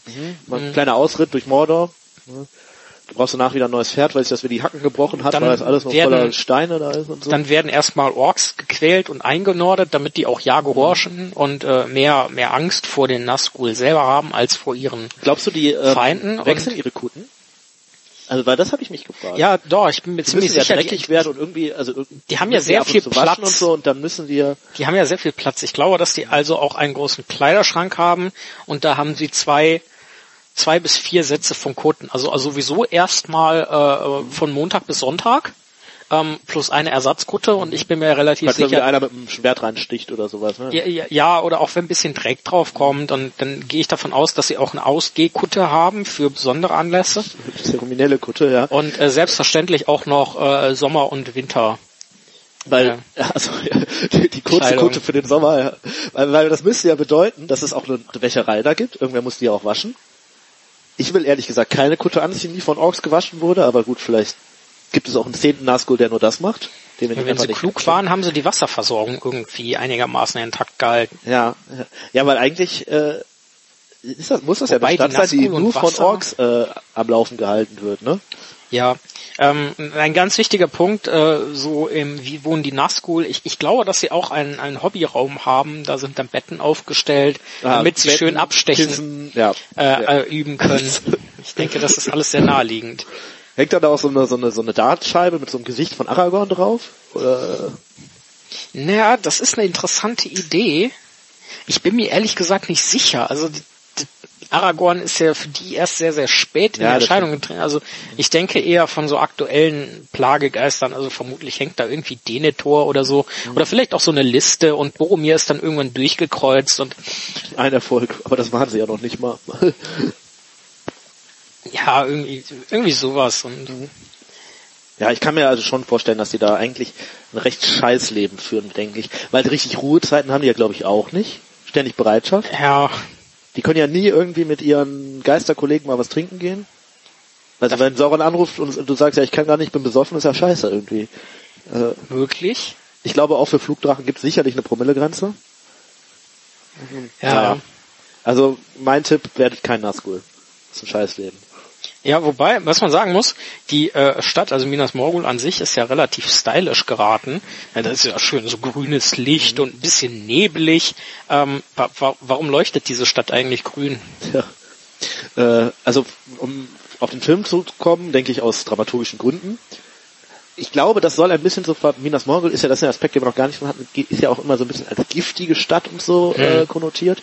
Mal ein kleiner Ausritt durch Mordor. Du brauchst danach wieder ein neues Pferd, weil sich das wieder die Hacken gebrochen hat, Dann weil das alles noch werden- voller Steine da ist und so. Dann werden erstmal Orks gequält und eingenordet, damit die auch ja gehorchen und äh, mehr, mehr Angst vor den Nazgul selber haben als vor ihren Glaubst du, die ähm, Feinden wechseln ihre Kutten? Also, weil das habe ich mich gefragt. Ja, doch, ich bin mir die ziemlich müssen ja sicher, dreckig die, werden und irgendwie, also irgendwie Die haben ja sehr viel Platz. und so und dann müssen ja die haben ja sehr viel Platz. Ich glaube, dass die also auch einen großen Kleiderschrank haben und da haben sie zwei, zwei bis vier Sätze von Kutten. Also, also sowieso erstmal äh, von Montag bis Sonntag ähm, plus eine Ersatzkutte und ich bin mir relativ falls sicher, einer mit einem Schwert reinsticht oder sowas. Ne? ja, ja, ja, oder auch wenn ein bisschen Dreck drauf kommt, dann, dann gehe ich davon aus, dass sie auch eine Ausgehkutte haben für besondere Anlässe Zeremonielle Kutte, ja. und äh, selbstverständlich auch noch äh, Sommer- und Winter. Weil, also, die, die kurze. Kutte für den Sommer, ja. weil, weil das müsste ja bedeuten, dass es auch eine Wäscherei da gibt. Irgendwer muss die ja auch waschen. Ich will ehrlich gesagt keine Kutte anziehen, die von Orks gewaschen wurde, aber gut, vielleicht gibt es auch einen zehnten Nazgul, der nur das macht. Den wir Wenn sie klug kennen. waren, haben sie die Wasserversorgung irgendwie einigermaßen intakt gehalten. Ja, ja. ja, weil eigentlich äh, ist das, muss das ja Wobei eine Stadt sein, die nur von Wasser- Orks äh, am Laufen gehalten wird, ne? Ja, ähm, ein ganz wichtiger Punkt, äh, so im, wie wohnen die Nazgul? Ich, ich glaube, dass sie auch einen, einen Hobbyraum haben. Da sind dann Betten aufgestellt, Ah, damit sie Betten, schön abstechen Kissen, ja. äh, ja. äh, üben können. Ich denke, das ist alles sehr naheliegend. Hängt da da auch so eine, so eine, so eine Dartscheibe mit so einem Gesicht von Aragorn drauf? Oder, Naja, das ist eine interessante Idee. Ich bin mir ehrlich gesagt nicht sicher. Also Aragorn ist ja für die erst sehr, sehr spät in Ja, der Erscheinung getreten. Also ich denke eher von so aktuellen Plagegeistern. Also vermutlich hängt da irgendwie Denethor oder so. Mhm. Oder vielleicht auch so eine Liste und Boromir ist dann irgendwann durchgekreuzt und ein Erfolg, aber das waren sie ja noch nicht mal. ja, irgendwie, irgendwie sowas. Und Ja, ich kann mir also schon vorstellen, dass die da eigentlich ein recht scheiß Leben führen, denke ich. Weil richtig Ruhezeiten haben die ja, glaube ich, auch nicht. Ständig Bereitschaft. ja, Die können ja nie irgendwie mit ihren Geisterkollegen mal was trinken gehen. Also wenn Sauron anruft und du sagst, ja, ich kann gar nicht, bin besoffen, ist ja scheiße irgendwie. Äh, wirklich. ich glaube, auch für Flugdrachen gibt es sicherlich eine Promillegrenze. Ja. Naja. Also mein Tipp, werdet kein Nazgul. Das ist ein scheiß Leben. Ja, wobei, was man sagen muss, die äh, Stadt, also Minas Morgul an sich, ist ja relativ stylisch geraten. Ja, das ist ja schön, so grünes Licht und ein bisschen nebelig. Ähm, wa wa warum leuchtet diese Stadt eigentlich grün? Ja. Äh, also um auf den Film zu kommen, denke ich aus dramaturgischen Gründen. Ich glaube, das soll ein bisschen so Minas Morgul ist ja das ist ein Aspekt, den wir noch gar nicht von hatten, ist ja auch immer so ein bisschen als giftige Stadt und so äh, konnotiert.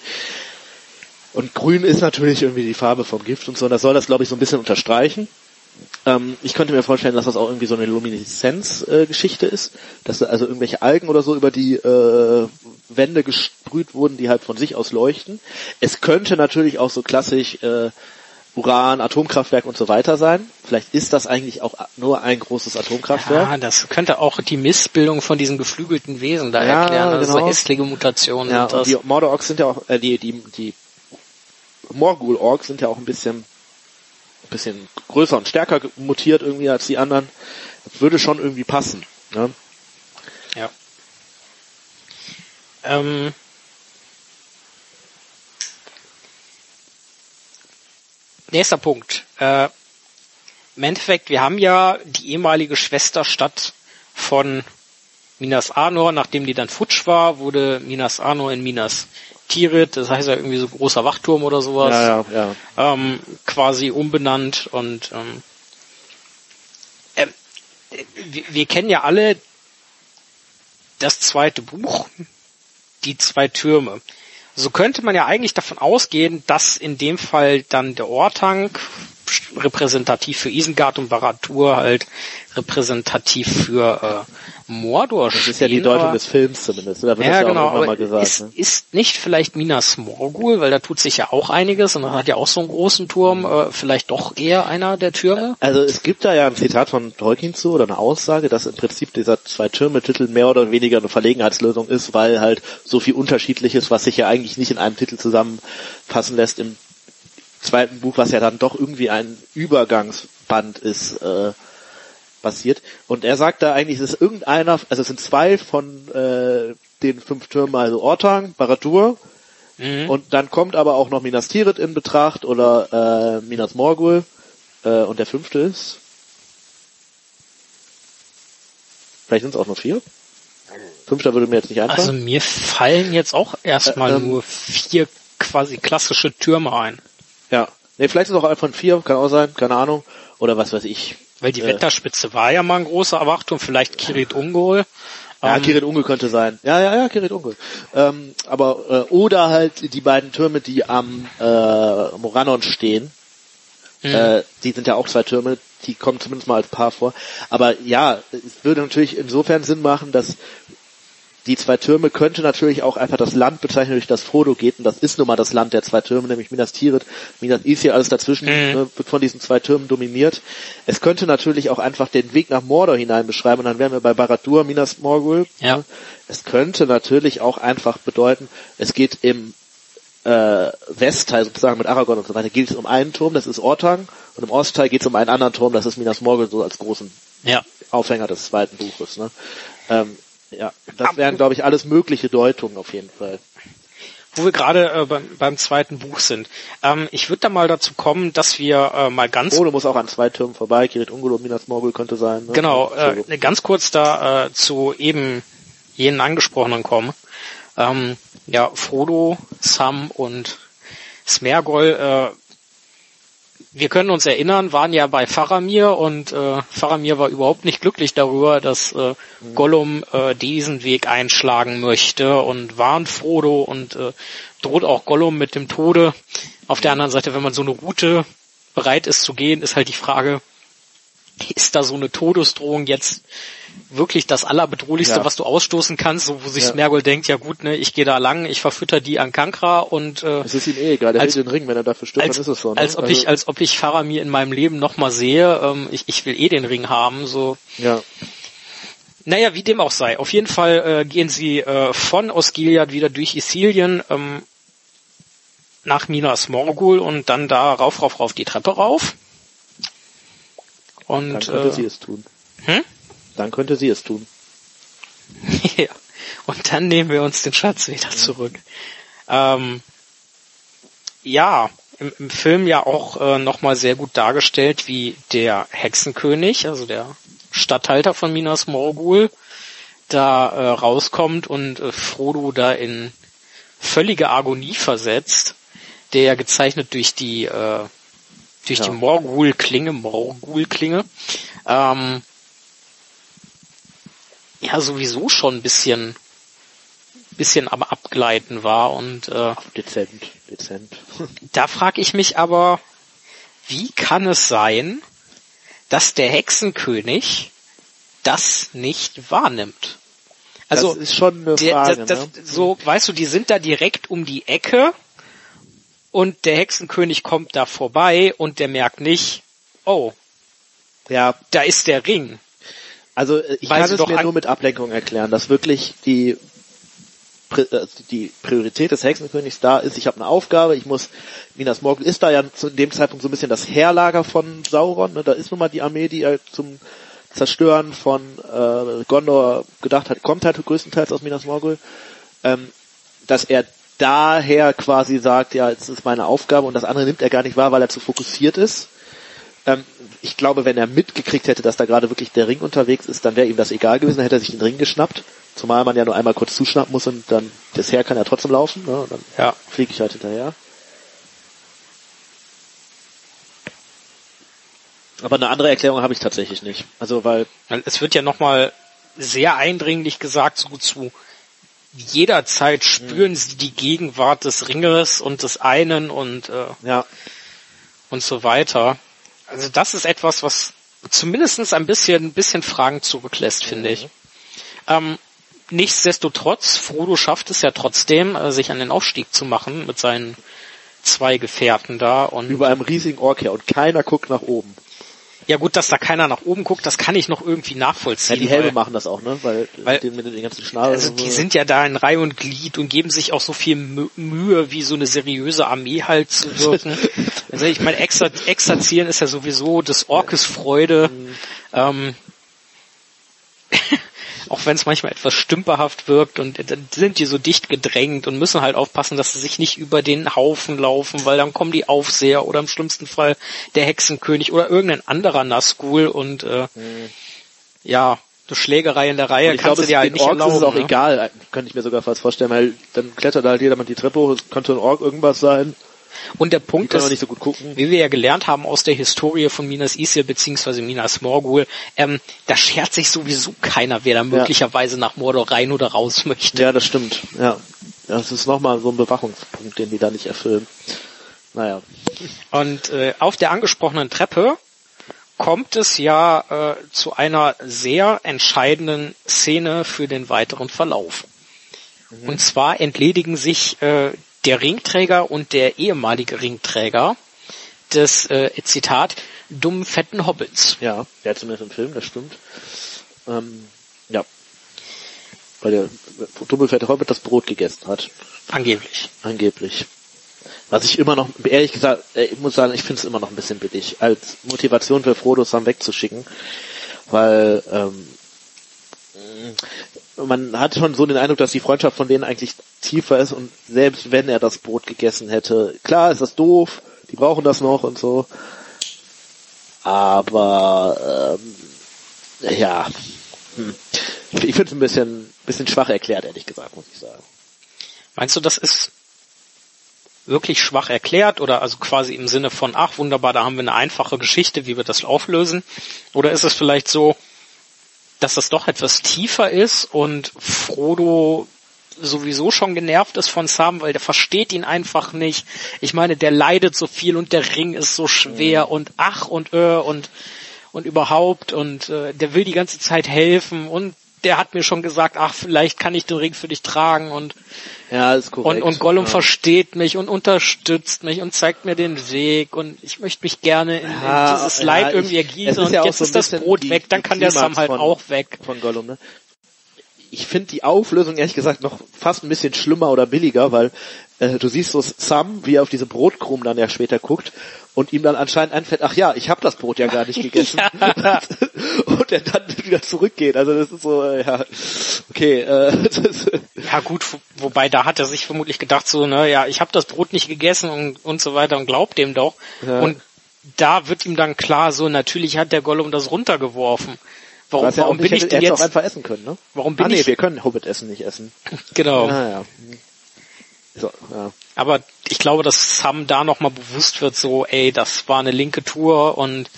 Und grün ist natürlich irgendwie die Farbe vom Gift und so, und das soll das, glaube ich, so ein bisschen unterstreichen. Ähm, ich könnte mir vorstellen, dass das auch irgendwie so eine Lumineszenz-Geschichte ist, dass da also irgendwelche Algen oder so über die äh, Wände gesprüht wurden, die halt von sich aus leuchten. Es könnte natürlich auch so klassisch äh, Uran, Atomkraftwerk und so weiter sein. Vielleicht ist das eigentlich auch nur ein großes Atomkraftwerk. Ja, das könnte auch die Missbildung von diesen geflügelten Wesen da Ja, erklären. Also genau. so hässliche Mutationen Ja, und das. die Mordor-Orks sind ja auch, äh, die, die, die Morgul-Orks sind ja auch ein bisschen, ein bisschen größer und stärker mutiert irgendwie als die anderen. Das würde schon irgendwie passen. Ne? Ja. Ähm, nächster Punkt. Äh, Im Endeffekt, wir haben ja die ehemalige Schwesterstadt von Minas Anor, nachdem die dann futsch war, wurde Minas Anor in Minas Tirith, das heißt ja irgendwie so großer Wachturm oder sowas, Ja, ja, ja. ähm, quasi umbenannt und ähm, wir, wir kennen ja alle das zweite Buch, die zwei Türme. So könnte man ja eigentlich davon ausgehen, dass in dem Fall dann der Ortank repräsentativ für Isengard und Baratur halt repräsentativ für äh, Mordor Das ist ja die Deutung des Films zumindest. Da wird ja, das ja genau, auch immer mal gesagt. ist, ne? ist nicht vielleicht Minas Morgul, weil da tut sich ja auch einiges und er hat ja auch so einen großen Turm, äh, vielleicht doch eher einer der Türme? Also es gibt da ja ein Zitat von Tolkien zu oder eine Aussage, dass im Prinzip dieser Zwei-Türme-Titel mehr oder weniger eine Verlegenheitslösung ist, weil halt so viel unterschiedliches, was sich ja eigentlich nicht in einem Titel zusammenfassen lässt, im zweiten Buch, was ja dann doch irgendwie ein Übergangsband ist, äh, passiert. Und er sagt da eigentlich, es ist irgendeiner, also es sind zwei von äh, den fünf Türmen, also Ortang, Baradur, Mhm. und dann kommt aber auch noch Minas Tirith in Betracht oder äh, Minas Morgul. Äh, und der fünfte ist. Vielleicht sind es auch nur vier. Fünfter würde mir jetzt nicht Also einfallen. mir fallen jetzt auch erstmal Äh, ähm, nur vier quasi klassische Türme ein. ja. Nee, vielleicht ist es auch von vier, kann auch sein, keine Ahnung. Oder was weiß ich. Weil die Äh. Wetterspitze war ja mal ein großer Erwartung, vielleicht Kirit Ungol. Ja, Ähm, Kirit Ungol könnte sein. Ja, ja, ja, Kirit Ungol. Ähm, aber äh, oder halt die beiden Türme, die am äh, Moranon stehen. Mhm. Äh, die sind ja auch zwei Türme, die kommen zumindest mal als Paar vor. Aber ja, es würde natürlich insofern Sinn machen, dass die zwei Türme könnte natürlich auch einfach das Land bezeichnen, durch das Frodo geht. Und das ist nun mal das Land der zwei Türme, nämlich Minas Tirith, Minas Ithil, alles dazwischen Mhm. äh, wird von diesen zwei Türmen dominiert. Es könnte natürlich auch einfach den Weg nach Mordor hinein beschreiben und dann wären wir bei Barad-dûr, Minas Morgul. Ja. Ne? Es könnte natürlich auch einfach bedeuten, es geht im äh, Westteil sozusagen mit Aragorn und so weiter, geht es um einen Turm, das ist Ortang, und im Ostteil geht es um einen anderen Turm, das ist Minas Morgul, so als großen ja. Aufhänger des zweiten Buches. Ne? Ähm, ja, das wären, glaube ich, alles mögliche Deutungen auf jeden Fall. Wo wir gerade äh, beim, beim zweiten Buch sind. Ähm, ich würde da mal dazu kommen, dass wir äh, mal ganz Frodo muss auch an zwei Türmen vorbei, Kirit Ungol und Minas Morgul könnte sein. Ne? Genau, äh, ganz kurz da äh, zu eben jenen angesprochenen kommen. Ähm, ja, Frodo, Sam und Smergol, äh, wir können uns erinnern, waren ja bei Faramir und äh, Faramir war überhaupt nicht glücklich darüber, dass äh, Gollum äh, diesen Weg einschlagen möchte und warnt Frodo und äh, droht auch Gollum mit dem Tode. Auf der anderen Seite, wenn man so eine Route bereit ist zu gehen, ist halt die Frage, ist da so eine Todesdrohung jetzt wirklich das allerbedrohlichste, Ja. was du ausstoßen kannst, so wo sich Ja. Smergol denkt, ja gut, ne, ich gehe da lang, ich verfütter die an Kankra und äh, Es ist ihm eh egal, der als- will den Ring, wenn er dafür stirbt, als, dann ist es so. Ne? als ob Also, ich, als ob ich Faramir in meinem Leben nochmal sehe, ähm, ich, ich will eh den Ring haben, so. ja. Naja, wie dem auch sei. Auf jeden Fall äh, gehen sie äh, von Osgiliath wieder durch Isilien ähm, nach Minas Morgul und dann da rauf, rauf, rauf die Treppe rauf. Dann Und könnte äh, sie es tun. hm? Dann könnte sie es tun. ja. Und dann nehmen wir uns den Schatz wieder zurück. Ähm, ja, im, im Film ja auch äh, nochmal sehr gut dargestellt, wie der Hexenkönig, also der Statthalter von Minas Morgul, da äh, rauskommt und äh, Frodo da in völlige Agonie versetzt, der ja gezeichnet durch die äh, durch Ja. die Morgul-Klinge, Morgul-Klinge, ähm, ja sowieso schon ein bisschen bisschen am Abgleiten war und äh, Dezent, dezent. da frage ich mich aber, wie kann es sein, dass der Hexenkönig das nicht wahrnimmt? Also das ist schon eine der, Frage. das, ne? das, so, weißt du, die sind da direkt um die Ecke und der Hexenkönig kommt da vorbei und der merkt nicht, oh, Ja, da ist der Ring. Also äh, ich Weil kann es doch mir nur mit Ablenkung erklären, dass wirklich die äh, die Priorität des Hexenkönigs da ist, ich habe eine Aufgabe, ich muss, Minas Morgul ist da ja zu dem Zeitpunkt so ein bisschen das Heerlager von Sauron, ne? da ist nun mal die Armee, die er zum Zerstören von äh, Gondor gedacht hat, kommt halt größtenteils aus Minas Morgul, ähm, dass er daher quasi sagt, ja, es ist meine Aufgabe und das andere nimmt er gar nicht wahr, weil er zu fokussiert ist. Ähm, ich glaube, wenn er mitgekriegt hätte, dass da gerade wirklich der Ring unterwegs ist, dann wäre ihm das egal gewesen, dann hätte er sich den Ring geschnappt. Zumal man ja nur einmal kurz zuschnappen muss und dann das Heer kann ja trotzdem laufen. Ne? Und dann Ja. fliege ich halt hinterher. Aber eine andere Erklärung habe ich tatsächlich nicht. Also weil Es wird ja nochmal sehr eindringlich gesagt, so zu jeder Zeit spüren sie die Gegenwart des Ringes und des einen und äh, ja, und so weiter. Also das ist etwas, was zumindestens ein bisschen, ein bisschen Fragen zurücklässt, finde ich. Ähm, nichtsdestotrotz, Frodo schafft es ja trotzdem, äh, sich an den Aufstieg zu machen mit seinen zwei Gefährten da und Über einem riesigen Ork her und keiner guckt nach oben. Ja gut, dass da keiner nach oben guckt, das kann ich noch irgendwie Ja, nachvollziehen. die Helme weil- machen das auch, ne? Weil, Weil- mit, den, ganzen Schnabel. Also die sind ja da in Reihe und Glied und geben sich auch so viel Mü- Mühe, wie so eine seriöse Armee halt zu wirken. Also ich meine, exer exerzieren ist ja sowieso des Orkes Freude. Ähm, auch wenn es manchmal etwas stümperhaft wirkt und dann sind die so dicht gedrängt und müssen halt aufpassen, dass sie sich nicht über den Haufen laufen, weil dann kommen die Aufseher oder im schlimmsten Fall der Hexenkönig oder irgendein anderer Nazgul und äh, ja, eine Schlägerei in der Reihe kannst glaube, du dir halt nicht Orks erlauben. ist es auch ne? egal, könnte ich mir sogar fast vorstellen, weil dann klettert halt jeder mal die Treppe hoch, es könnte ein Ork irgendwas sein, Und der Punkt ist, so wie wir ja gelernt haben aus der Historie von Minas Ithil beziehungsweise Minas Morgul, ähm, da schert sich sowieso keiner, wer da möglicherweise nach Mordor rein oder raus möchte. Ja, das stimmt, ja. Das ist nochmal so ein Bewachungspunkt, den die da nicht erfüllen. Naja. Und äh, auf der angesprochenen Treppe kommt es ja äh, zu einer sehr entscheidenden Szene für den weiteren Verlauf. Und zwar entledigen sich äh, der Ringträger und der ehemalige Ringträger des, äh, Zitat, dummen fetten Hobbits. Ja, ja, zumindest im Film, das stimmt. Ähm, ja. Weil der Doppelfette Hobbit das Brot gegessen hat, Angeblich. angeblich. Was ich immer noch, ehrlich gesagt, äh, ich muss sagen, ich finde es immer noch ein bisschen billig, als Motivation für Frodo Sam wegzuschicken. Weil ähm, man hat schon so den Eindruck, dass die Freundschaft von denen eigentlich tiefer ist und selbst wenn er das Brot gegessen hätte, klar ist das doof, die brauchen das noch und so. Aber ähm, ja, hm. ich finde es ein bisschen, bisschen schwach erklärt, ehrlich gesagt, muss ich sagen. Meinst du, das ist wirklich schwach erklärt oder also quasi im Sinne von, ach wunderbar, da haben wir eine einfache Geschichte, wie wir das auflösen? Oder ist es vielleicht so, dass das doch etwas tiefer ist und Frodo sowieso schon genervt ist von Sam, weil der versteht ihn einfach nicht. Ich meine, der leidet so viel und der Ring ist so schwer und ach und äh und und überhaupt und äh, der will die ganze Zeit helfen und der hat mir schon gesagt, ach, vielleicht kann ich den Ring für dich tragen und Ja, ist korrekt. und, und Gollum ja. versteht mich und unterstützt mich und zeigt mir den Weg und ich möchte mich gerne in, Ja, dieses ja, Leid irgendwie ergießen und jetzt so ist das Brot die- weg, dann kann der Sam halt von- auch weg. von Gollum, ne? Ich finde die Auflösung ehrlich gesagt noch fast ein bisschen schlimmer oder billiger, weil äh, du siehst so Sam, wie er auf diese Brotkrumen dann ja später guckt und ihm dann anscheinend einfällt, ach ja, ich habe das Brot ja gar nicht gegessen. und er dann wieder zurückgeht. Also das ist so, äh, ja, okay. Äh, Ja gut, wo- wobei da hat er sich vermutlich gedacht so, ne, ja, ich habe das Brot nicht gegessen und, und so weiter und glaubt dem doch. Ja. Und da wird ihm dann klar so, natürlich hat der Gollum das runtergeworfen. Warum, was warum bin ich hätte, denn hätte auch jetzt, einfach essen können, ne? warum bin ah, nee, ich, wir können Hobbit-Essen nicht essen. genau. Ah, ja. So, ja. Aber ich glaube, dass Sam da nochmal bewusst wird, so, ey, das war eine linke Tour und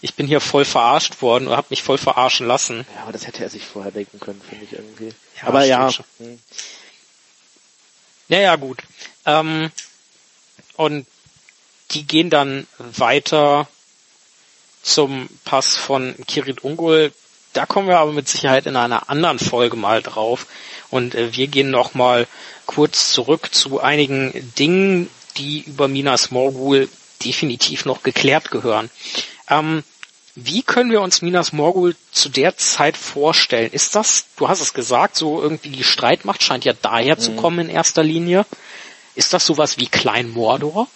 ich bin hier voll verarscht worden und habe mich voll verarschen lassen. ja, aber das hätte er sich vorher denken können, finde ich irgendwie. Ja, aber ja, hm. Ja, ja, gut. Ähm, und die gehen dann weiter zum Pass von Kirit Ungol. Da kommen wir aber mit Sicherheit in einer anderen Folge mal drauf. Und äh, wir gehen noch mal kurz zurück zu einigen Dingen, die über Minas Morgul definitiv noch geklärt gehören. Ähm, wie können wir uns Minas Morgul zu der Zeit vorstellen? Ist das, du hast es gesagt, so irgendwie die Streitmacht scheint ja daher zu kommen in erster Linie. Ist das sowas wie Klein Mordor?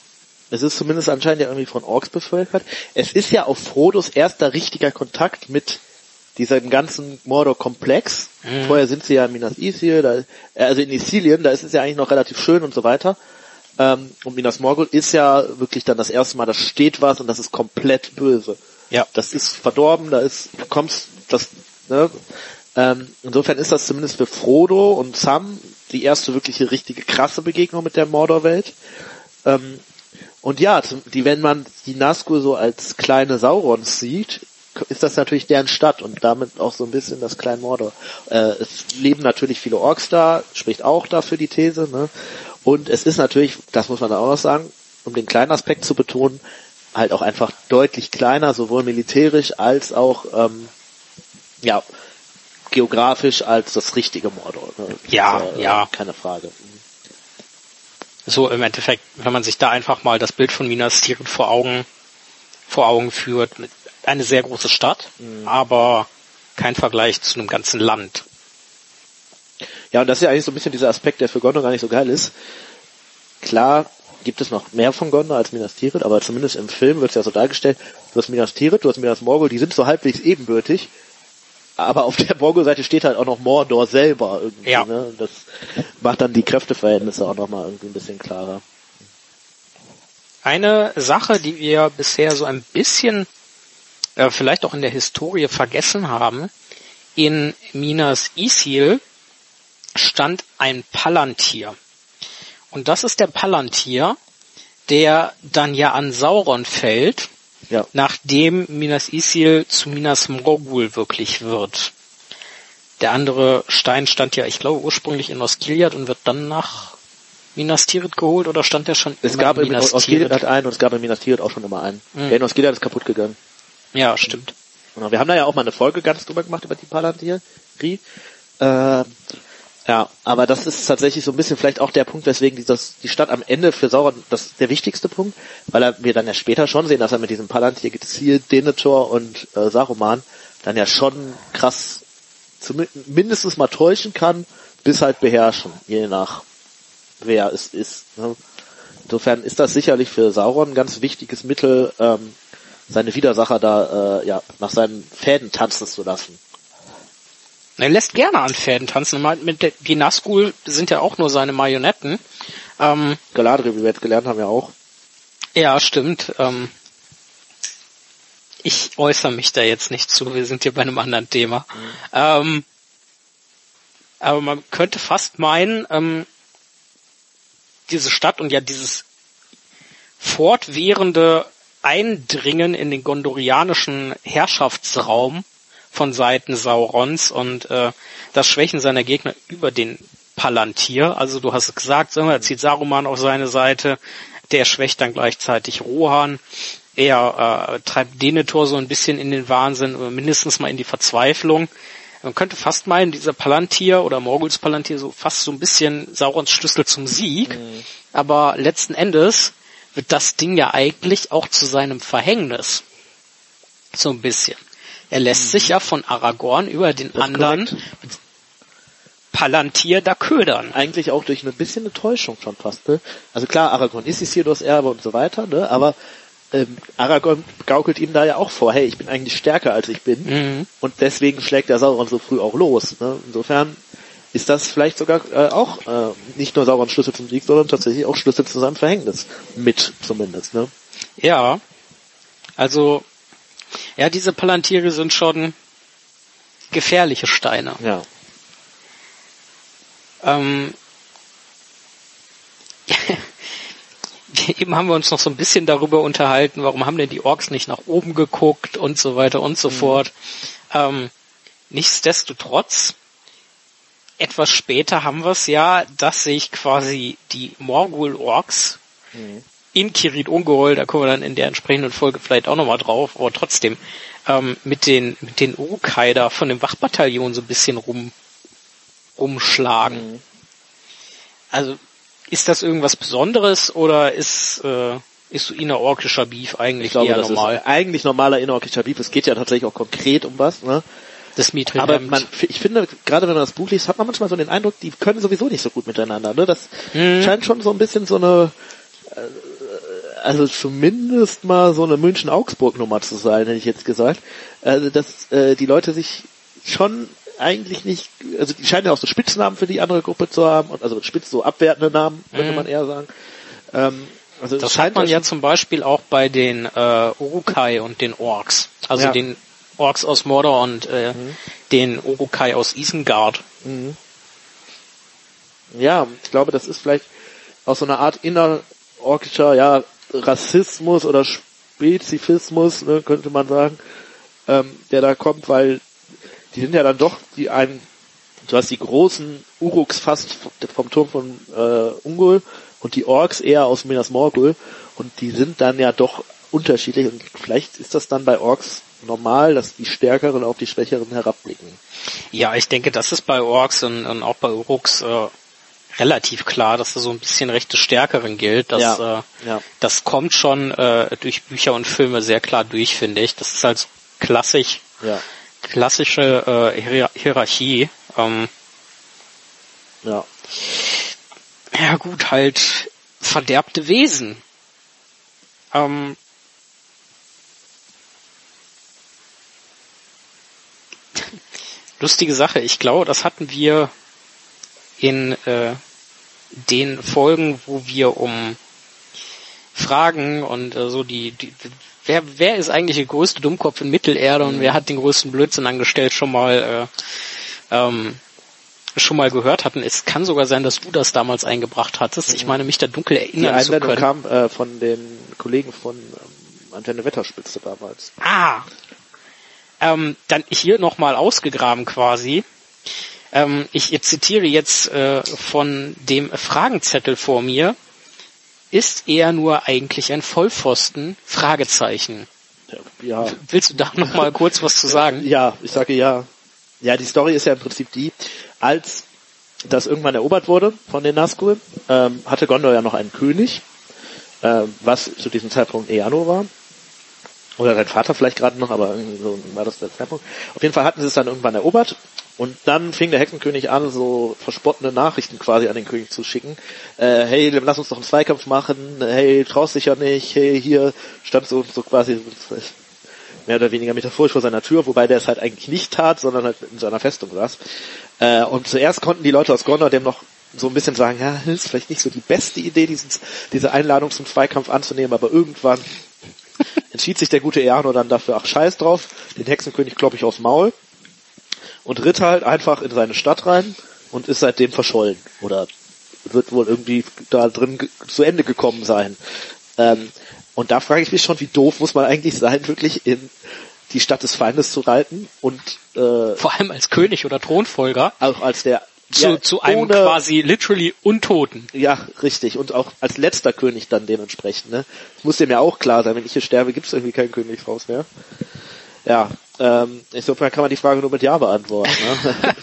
Es ist zumindest anscheinend ja irgendwie von Orks bevölkert. Es ist ja auf Frodos erster richtiger Kontakt mit diesem ganzen Mordor-Komplex. Vorher sind sie ja in Minas Ithil, da, äh, also in Ithilien, da ist es ja eigentlich noch relativ schön und so weiter. Ähm, und Minas Morgul ist ja wirklich dann das erste Mal, da steht was und das ist komplett böse. Ja. Das ist verdorben, da ist, du kommst, das, ne? Ähm, insofern ist das zumindest für Frodo und Sam die erste wirkliche richtige krasse Begegnung mit der Mordor-Welt. Ähm, und ja, die, wenn man die Nazgul so als kleine Saurons sieht, ist das natürlich deren Stadt und damit auch so ein bisschen das kleine Mordor. Äh, es leben natürlich viele Orks da, spricht auch dafür die These, ne? Und es ist natürlich, das muss man da auch noch sagen, um den kleinen Aspekt zu betonen, halt auch einfach deutlich kleiner, sowohl militärisch als auch ähm, ja geografisch als das richtige Mordor. Ne? Ja, äh, ja. Keine Frage. So im Endeffekt, wenn man sich da einfach mal das Bild von Minas Tirith vor Augen vor Augen führt, mit eine sehr große Stadt, aber kein Vergleich zu einem ganzen Land. Ja, und das ist ja eigentlich so ein bisschen dieser Aspekt, der für Gondor gar nicht so geil ist. Klar gibt es noch mehr von Gondor als Minas Tirith, aber zumindest im Film wird es ja so dargestellt, du hast Minas Tirith, du hast Minas Morgul, die sind so halbwegs ebenbürtig, aber auf der Morgul-Seite steht halt auch noch Mordor selber irgendwie. Ja. Ne? Das macht dann die Kräfteverhältnisse auch nochmal irgendwie ein bisschen klarer. Eine Sache, die wir bisher so ein bisschen äh, vielleicht auch in der Historie vergessen haben, in Minas Isil stand ein Palantir. Und das ist der Palantir, der dann ja an Sauron fällt, Ja. nachdem Minas Isil zu Minas Morgul wirklich wird. Der andere Stein stand ja, ich glaube, ursprünglich in Osgiliath und wird dann nach Minas Tirith geholt oder stand der schon Es gab in in Minas Osgiliath Tirith? hat einen und es gab in Minas Tirith auch schon immer einen. Mhm. Der in Osgiliath ist kaputt gegangen. Ja, stimmt. Genau, wir haben da ja auch mal eine Folge ganz drüber gemacht über die Palantir. Äh, ja, aber das ist tatsächlich so ein bisschen vielleicht auch der Punkt, weswegen dieses, die Stadt am Ende für Sauron, das der wichtigste Punkt, weil er, wir dann ja später schon sehen, dass er mit diesem Palantir gezielt Denethor und äh, Saruman dann ja schon krass zumindest mal täuschen kann, bis halt beherrschen, je nach wer es ist. Ne? Insofern ist das sicherlich für Sauron ein ganz wichtiges Mittel, ähm, seine Widersacher da äh, ja nach seinen Fäden tanzen zu lassen. Er lässt gerne an Pferden tanzen. Mit der, die Nazgul sind ja auch nur seine Marionetten. Ähm, Galadriel, wie wir jetzt gelernt haben, ja auch. ja, stimmt. Ähm, ich äußere mich da jetzt nicht zu. Wir sind hier bei einem anderen Thema. Ähm, aber man könnte fast meinen, ähm, diese Stadt und ja dieses fortwährende Eindringen in den gondorianischen Herrschaftsraum von Seiten Saurons und äh, das Schwächen seiner Gegner über den Palantir. Also du hast es gesagt, sagen wir, er zieht Saruman auf seine Seite, der schwächt dann gleichzeitig Rohan. Er äh, treibt Denethor so ein bisschen in den Wahnsinn, oder mindestens mal in die Verzweiflung. Man könnte fast meinen, dieser Palantir oder Morguls Palantir so fast so ein bisschen Saurons Schlüssel zum Sieg. Aber letzten Endes wird das Ding ja eigentlich auch zu seinem Verhängnis. So ein bisschen. Er lässt sich ja von Aragorn über den Das anderen. Palantir da ködern. Eigentlich auch durch ein bisschen eine Täuschung schon fast. Ne? Also klar, Aragorn ist Isildurs Erbe und so weiter, ne? aber ähm, Aragorn gaukelt ihm da ja auch vor, hey, ich bin eigentlich stärker als ich bin Mhm. und deswegen schlägt der Sauron so früh auch los. Ne? Insofern ist das vielleicht sogar äh, auch äh, nicht nur Saurons Schlüssel zum Sieg, sondern tatsächlich auch Schlüssel zu seinem Verhängnis. Mit zumindest. Ne? Ja. Also, ja, diese Palantiere sind schon gefährliche Steine. Ja. Ähm, eben haben wir uns noch so ein bisschen darüber unterhalten, warum haben denn die Orks nicht nach oben geguckt und so weiter und so fort. Ähm, nichtsdestotrotz, etwas später haben wir es ja, dass sich quasi die Morgul-Orks in Kirit Ungeheuer, da kommen wir dann in der entsprechenden Folge vielleicht auch nochmal drauf, aber trotzdem, ähm, mit den, mit den Urukai da von dem Wachbataillon so ein bisschen rum, rumschlagen. Also, ist das irgendwas Besonderes oder ist, äh, ist so innerorkischer Beef eigentlich Ich glaube, eher normal? eigentlich normaler innerorkischer Beef. Es geht ja tatsächlich auch konkret um was. Ne? Das Mithril Aber man, ich finde, gerade wenn man das Buch liest, hat man manchmal so den Eindruck, die können sowieso nicht so gut miteinander. Ne? Das Mhm. scheint schon so ein bisschen so eine, äh, also zumindest mal so eine München-Augsburg-Nummer zu sein, hätte ich jetzt gesagt. Also, dass äh, die Leute sich schon eigentlich nicht, also die scheinen ja auch so Spitznamen für die andere Gruppe zu haben, und also spitz so abwertende Namen, könnte Mhm. man eher sagen. Ähm, also es Das scheint man ja zum Beispiel auch bei den äh, Urukai und den Orks. Also Ja. den Orks aus Mordor und äh, den Urukai aus Isengard. ja, ich glaube, das ist vielleicht auch so eine Art innerorkischer, ja, Rassismus oder Spezifismus, ne, könnte man sagen, ähm, der da kommt, weil die sind ja dann doch die einen, du hast die großen Uruks fast vom Turm von äh, Ungol und die Orks eher aus Minas Morgul und die sind dann ja doch unterschiedlich und vielleicht ist das dann bei Orks normal, dass die Stärkeren auf die Schwächeren herabblicken. Ja, ich denke, das ist bei Orks und, und auch bei Uruks äh, relativ klar, dass da so ein bisschen Recht des Stärkeren gilt. Das, Ja, äh, ja. das kommt schon äh, durch Bücher und Filme sehr klar durch, finde ich. Das ist halt so klassisch, Ja, klassische äh, Hier Hierarchie. Ähm, ja. ja gut, halt verderbte Wesen. Ähm, lustige Sache, ich glaube, das hatten wir in äh, den Folgen, wo wir um Fragen und äh, so die, die wer, wer ist eigentlich der größte Dummkopf in Mittelerde und wer hat den größten Blödsinn angestellt, schon mal äh, ähm, schon mal gehört hatten. Es kann sogar sein, dass du das damals eingebracht hattest. Ich meine, mich da dunkel Die erinnern zu können. kam äh, von den Kollegen von ähm, Antenne Wetterspitze damals. Ah. Ähm, dann hier nochmal ausgegraben quasi. Ähm, ich zitiere jetzt äh, von dem Fragenzettel vor mir. Ist er nur eigentlich ein Vollpfosten? Fragezeichen. Ja, Willst du da nochmal kurz was zu sagen? ja, ich sage ja. Ja, die Story ist ja im Prinzip die, als das irgendwann erobert wurde von den Nazgul, ähm, hatte Gondor ja noch einen König, ähm, was zu diesem Zeitpunkt Eano war. Oder sein Vater vielleicht gerade noch, aber irgendwie so war das der Zeitpunkt. Auf jeden Fall hatten sie es dann irgendwann erobert und dann fing der Hexenkönig an, so verspottende Nachrichten quasi an den König zu schicken. Äh, hey, lass uns doch einen Zweikampf machen, hey, traust dich ja nicht, hey, hier stand so, so quasi mehr oder weniger metaphorisch vor seiner Tür, wobei der es halt eigentlich nicht tat, sondern halt in seiner Festung saß. Äh, und zuerst konnten die Leute aus Gondor dem noch so ein bisschen sagen, ja, ist vielleicht nicht so die beste Idee, dieses, diese Einladung zum Zweikampf anzunehmen, aber irgendwann entschied sich der gute Eano dann dafür, ach scheiß drauf, den Hexenkönig klopp ich aufs Maul und ritt halt einfach in seine Stadt rein und ist seitdem verschollen oder wird wohl irgendwie da drin zu Ende gekommen sein. Ähm, und da frage ich mich schon, wie doof muss man eigentlich sein, wirklich in die Stadt des Feindes zu reiten und äh, Vor allem als König oder Thronfolger auch als der zu, ja, zu einem ohne- quasi literally Untoten. ja, richtig. Und auch als letzter König dann dementsprechend. Ne? Das muss dem ja auch klar sein. Wenn ich hier sterbe, gibt es irgendwie kein Königshaus mehr. Ja, ähm, insofern kann man die Frage nur mit Ja beantworten. Ne?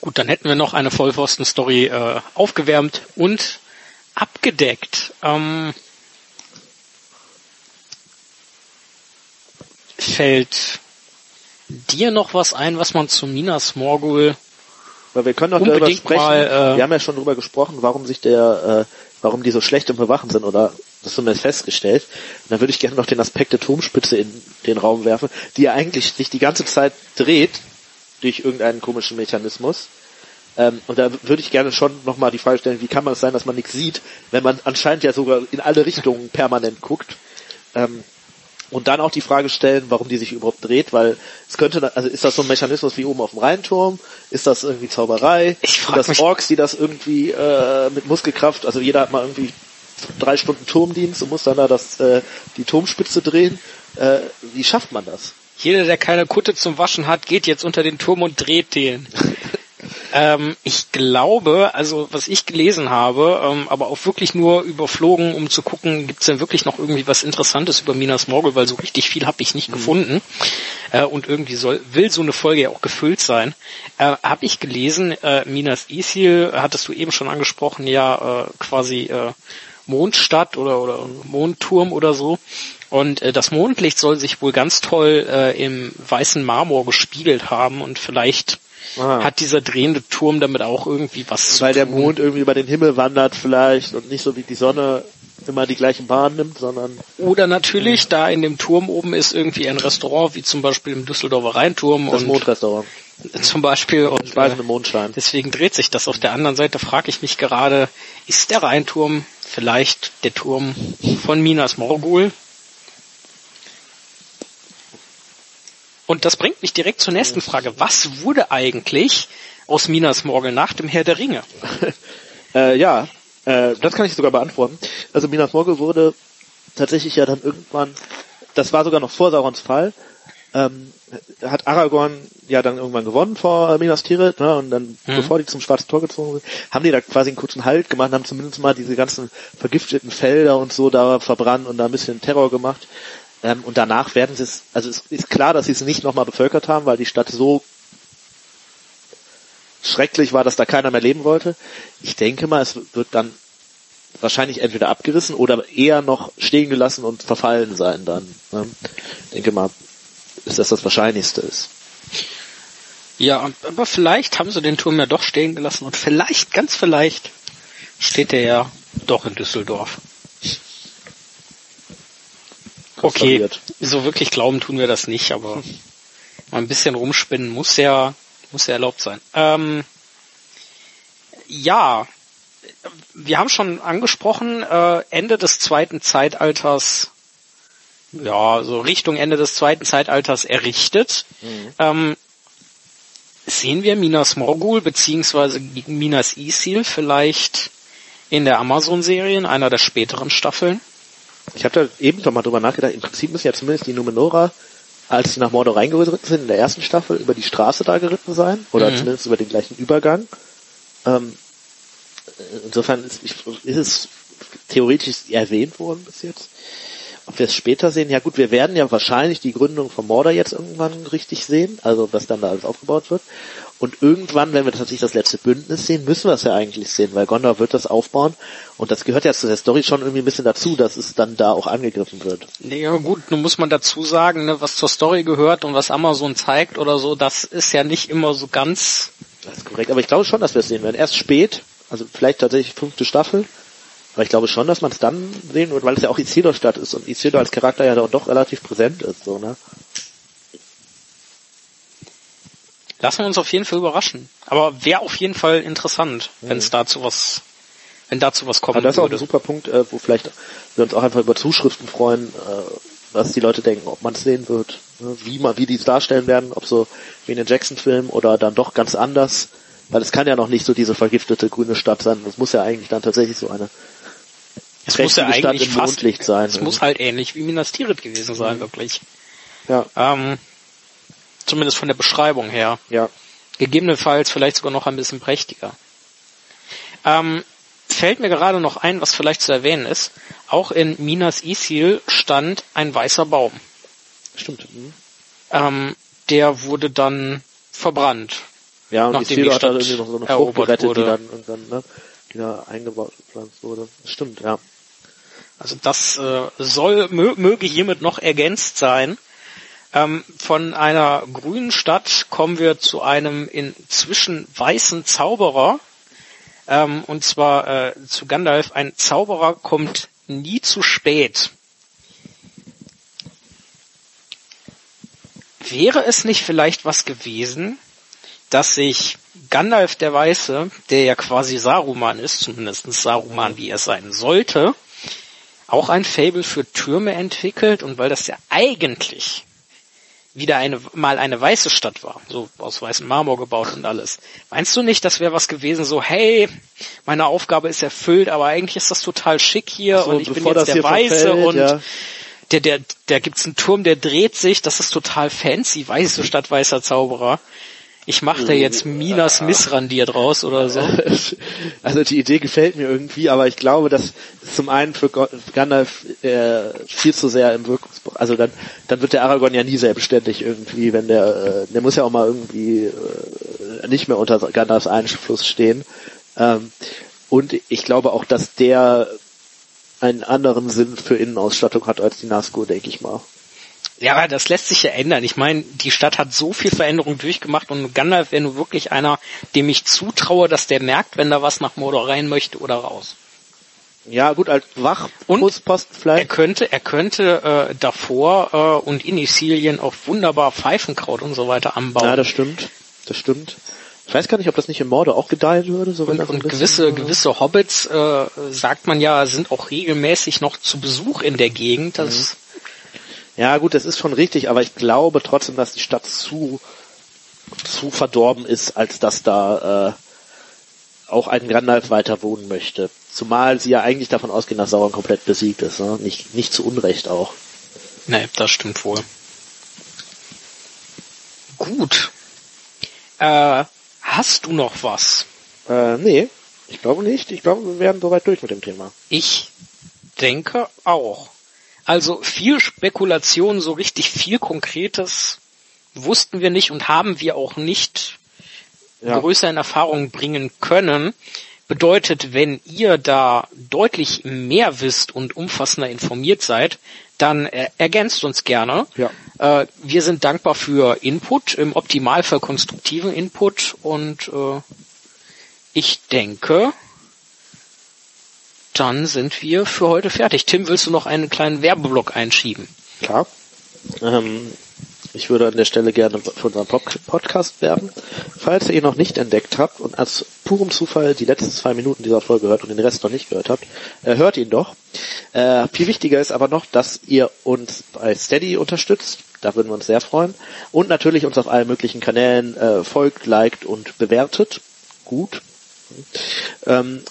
Gut, dann hätten wir noch eine Vollpfosten-Story äh, aufgewärmt und abgedeckt. Ähm, fällt dir noch was ein, was man zu Minas Morgul Weil wir können doch darüber sprechen. mal, äh, wir haben ja schon darüber gesprochen, warum sich der, äh, warum die so schlecht im Bewachen sind oder das zumindest festgestellt. Und dann würde ich gerne noch den Aspekt der Turmspitze in den Raum werfen, die ja eigentlich sich die ganze Zeit dreht durch irgendeinen komischen Mechanismus. Ähm, und da würde ich gerne schon nochmal die Frage stellen, wie kann man es sein, dass man nichts sieht, wenn man anscheinend ja sogar in alle Richtungen permanent guckt. Ähm, und dann auch die Frage stellen, warum die sich überhaupt dreht, weil es könnte, also ist das so ein Mechanismus wie oben auf dem Rheinturm? Ist das irgendwie Zauberei? Ich frag Sind das mich- Orks, die das irgendwie äh, mit Muskelkraft, also jeder hat mal irgendwie drei Stunden Turmdienst und muss dann da das, äh, die Turmspitze drehen. Äh, wie schafft man das? Jeder, der keine Kutte zum Waschen hat, geht jetzt unter den Turm und dreht den. ähm, ich glaube, also was ich gelesen habe, ähm, aber auch wirklich nur überflogen, um zu gucken, gibt es denn wirklich noch irgendwie was Interessantes über Minas Morgul, weil so richtig viel habe ich nicht gefunden. Äh, und irgendwie soll, will so eine Folge ja auch gefüllt sein. Äh, habe ich gelesen, äh, Minas Isil, hattest du eben schon angesprochen, ja äh, quasi äh, Mondstadt oder, oder Mondturm oder so. Und äh, das Mondlicht soll sich wohl ganz toll äh, im weißen Marmor gespiegelt haben und vielleicht Ah. hat dieser drehende Turm damit auch irgendwie was zu Weil der tun. Mond irgendwie über den Himmel wandert vielleicht und nicht so wie die Sonne immer die gleichen Bahn nimmt, sondern Oder natürlich, da in dem Turm oben ist irgendwie ein Restaurant, wie zum Beispiel im Düsseldorfer Rheinturm das und Mondrestaurant. zum Beispiel und Speisen äh, im Mondschein. deswegen dreht sich das. Auf der anderen Seite frage ich mich gerade, ist der Rheinturm vielleicht der Turm von Minas Morgul? Und das bringt mich direkt zur nächsten Frage. Was wurde eigentlich aus Minas Morgul nach dem Herr der Ringe? Äh, ja, äh, das kann ich sogar beantworten. Also Minas Morgul wurde tatsächlich ja dann irgendwann, das war sogar noch vor Saurons Fall, ähm, hat Aragorn ja dann irgendwann gewonnen vor Minas Tirith, ne, und dann, Mhm. bevor die zum Schwarzen Tor gezogen sind, haben die da quasi einen kurzen Halt gemacht, haben zumindest mal diese ganzen vergifteten Felder und so da verbrannt und da ein bisschen Terror gemacht. Ähm, und danach werden sie es, also es ist klar, dass sie es nicht nochmal bevölkert haben, weil die Stadt so schrecklich war, dass da keiner mehr leben wollte. Ich denke mal, es wird dann wahrscheinlich entweder abgerissen oder eher noch stehen gelassen und verfallen sein dann. Ne? Ich denke mal, ist das das Wahrscheinlichste ist. Ja, aber vielleicht haben sie den Turm ja doch stehen gelassen und vielleicht, ganz vielleicht, steht er ja doch in Düsseldorf. Okay, so wirklich glauben tun wir das nicht, aber mal ein bisschen rumspinnen muss ja, muss ja erlaubt sein. Ähm, ja, wir haben schon angesprochen, äh, Ende des zweiten Zeitalters, ja, so Richtung Ende des zweiten Zeitalters errichtet. Ähm, sehen wir Minas Morgul beziehungsweise Minas Isil vielleicht in der Amazon-Serie in einer der späteren Staffeln? Ich habe da eben schon mal drüber nachgedacht, im Prinzip müssen ja zumindest die Numenora, als sie nach Mordor reingeritten sind in der ersten Staffel, über die Straße da geritten sein, oder Mhm. zumindest über den gleichen Übergang. Ähm, insofern ist, ist es theoretisch erwähnt worden bis jetzt. Ob wir es später sehen, ja gut, wir werden ja wahrscheinlich die Gründung von Mordor jetzt irgendwann richtig sehen, also was dann da alles aufgebaut wird. Und irgendwann, wenn wir tatsächlich das letzte Bündnis sehen, müssen wir es ja eigentlich sehen, weil Gondor wird das aufbauen. Und das gehört ja zu der Story schon irgendwie ein bisschen dazu, dass es dann da auch angegriffen wird. Ja gut, nun muss man dazu sagen, ne, was zur Story gehört und was Amazon zeigt oder so, das ist ja nicht immer so ganz Das ist korrekt. Aber ich glaube schon, dass wir es sehen werden. Erst spät, also vielleicht tatsächlich fünfte Staffel. Aber ich glaube schon, dass man es dann sehen wird, weil es ja auch Isildur-Stadt ist und Isildur als Charakter ja doch relativ präsent ist, so, ne? Lassen wir uns auf jeden Fall überraschen. Aber wäre auf jeden Fall interessant, wenn es dazu was, wenn dazu was kommen Aber das ist auch ein super Punkt, äh, wo vielleicht wir uns auch einfach über Zuschriften freuen, äh, was die Leute denken, ob man es sehen wird, ne? wie man, wie die es darstellen werden, ob so wie in den Jackson-Film oder dann doch ganz anders. Weil es kann ja noch nicht so diese vergiftete grüne Stadt sein. Es muss ja eigentlich dann tatsächlich so eine es muss ja Stadt eigentlich im fast, Mondlicht sein. es muss halt ähnlich wie Minas Tirith gewesen sein, wirklich. ja, Ähm, zumindest von der Beschreibung her. ja. Gegebenenfalls vielleicht sogar noch ein bisschen prächtiger. Ähm, fällt mir gerade noch ein, was vielleicht zu erwähnen ist. Auch in Minas Isil stand ein weißer Baum. Stimmt. Mhm. Ähm, der wurde dann verbrannt. Ja, und Nachdem die die hat dann Stadt irgendwie noch so eine Frucht gerettet, die wurde. dann irgendwann, ne, die da eingebaut gepflanzt wurde. Stimmt, ja. Also das äh, soll mö möge hiermit noch ergänzt sein. Ähm, von einer grünen Stadt kommen wir zu einem inzwischen weißen Zauberer. Ähm, und zwar äh, zu Gandalf. Ein Zauberer kommt nie zu spät. Wäre es nicht vielleicht was gewesen, dass sich Gandalf der Weiße, der ja quasi Saruman ist, zumindest Saruman, wie er sein sollte, auch ein Fable für Türme entwickelt und weil das ja eigentlich wieder eine, mal eine weiße Stadt war, so aus weißem Marmor gebaut und alles. Meinst du nicht, das wäre was gewesen, so, hey, meine Aufgabe ist erfüllt, aber eigentlich ist das total schick hier so, und ich bin jetzt der Weiße verfällt, und ja. der, der, der gibt's einen Turm, der dreht sich, das ist total fancy, weiße Stadt, weißer Zauberer. Ich mache da jetzt Minas Missrandir draus oder so. Also die Idee gefällt mir irgendwie, aber ich glaube, dass zum einen für Gandalf äh, viel zu sehr im Wirkungsbereich, also dann, dann wird der Aragorn ja nie selbstständig irgendwie, wenn der, äh, der muss ja auch mal irgendwie äh, nicht mehr unter Gandalfs Einfluss stehen. Ähm, und ich glaube auch, dass der einen anderen Sinn für Innenausstattung hat als die Nazgul, denke ich mal. Ja, das lässt sich ja ändern. Ich meine, die Stadt hat so viel Veränderung durchgemacht und Gandalf wäre nur wirklich einer, dem ich zutraue, dass der merkt, wenn da was nach Mordor rein möchte oder raus. Ja, gut, als Wachposten Er vielleicht. könnte, er könnte äh, davor äh, und in Isilien auch wunderbar Pfeifenkraut und so weiter anbauen. Ja, das stimmt. Das stimmt. Ich weiß gar nicht, ob das nicht im Morde auch gedeihen würde. So wenn und und gewisse, gewisse Hobbits, äh, sagt man ja, sind auch regelmäßig noch zu Besuch in der Gegend. Das, Ja, gut, das ist schon richtig, aber ich glaube trotzdem, dass die Stadt zu, zu verdorben ist, als dass da äh, auch ein Gandalf weiter wohnen möchte. Zumal sie ja eigentlich davon ausgehen, dass Sauron komplett besiegt ist. Ne? Nicht, nicht zu Unrecht auch. nee, das stimmt wohl. Gut. Äh, hast du noch was? Äh, nee, ich glaube nicht. Ich glaube, wir werden soweit durch mit dem Thema. Ich denke auch. Also viel Spekulation, so richtig viel Konkretes wussten wir nicht und haben wir auch nicht Ja. größer in Erfahrung bringen können. Bedeutet, wenn ihr da deutlich mehr wisst und umfassender informiert seid, dann äh, ergänzt uns gerne. Ja. Äh, wir sind dankbar für Input, im Optimalfall konstruktiven Input und äh, ich denke, dann sind wir für heute fertig. Tim, willst du noch einen kleinen Werbeblock einschieben? Klar. Ähm, ich würde an der Stelle gerne für unseren Pod Podcast werben. Falls ihr ihn noch nicht entdeckt habt und als purem Zufall die letzten zwei Minuten dieser Folge hört und den Rest noch nicht gehört habt, äh, hört ihn doch. Äh, viel wichtiger ist aber noch, dass ihr uns bei Steady unterstützt. Da würden wir uns sehr freuen. Und natürlich uns auf allen möglichen Kanälen äh, folgt, liked und bewertet. Gut. Ähm,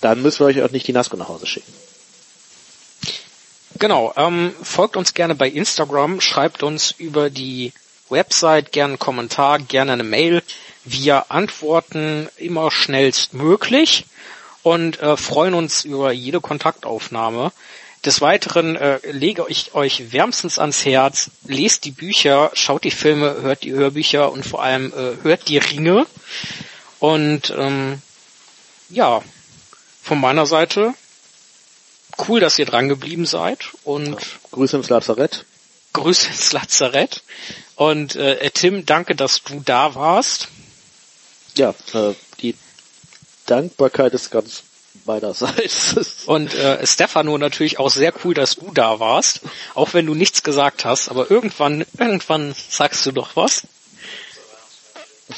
dann müssen wir euch auch nicht die Nasco nach Hause schicken. Genau, ähm, folgt uns gerne bei Instagram, schreibt uns über die Website gerne einen Kommentar, gerne eine Mail. Wir antworten immer schnellstmöglich und äh, freuen uns über jede Kontaktaufnahme. Des Weiteren äh, lege ich euch wärmstens ans Herz, lest die Bücher, schaut die Filme, hört die Hörbücher und vor allem äh, hört die Ringe. Und ähm, ja, von meiner Seite cool, dass ihr dran geblieben seid und Grüße ins Lazarett. Grüße ins Lazarett. Und äh, Tim, danke, dass du da warst. Ja, äh, die Dankbarkeit ist ganz meinerseits. Und äh, Stefano natürlich auch sehr cool, dass du da warst, auch wenn du nichts gesagt hast, aber irgendwann, irgendwann sagst du doch was.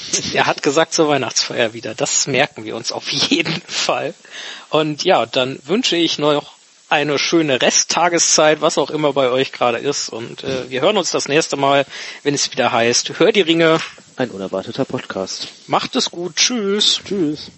Er hat gesagt zur Weihnachtsfeier wieder. Das merken wir uns auf jeden Fall. Und ja, dann wünsche ich noch eine schöne Resttageszeit, was auch immer bei euch gerade ist. Und äh, wir hören uns das nächste Mal, wenn es wieder heißt, hör die Ringe, Ein unerwarteter Podcast. macht es gut, tschüss. Tschüss.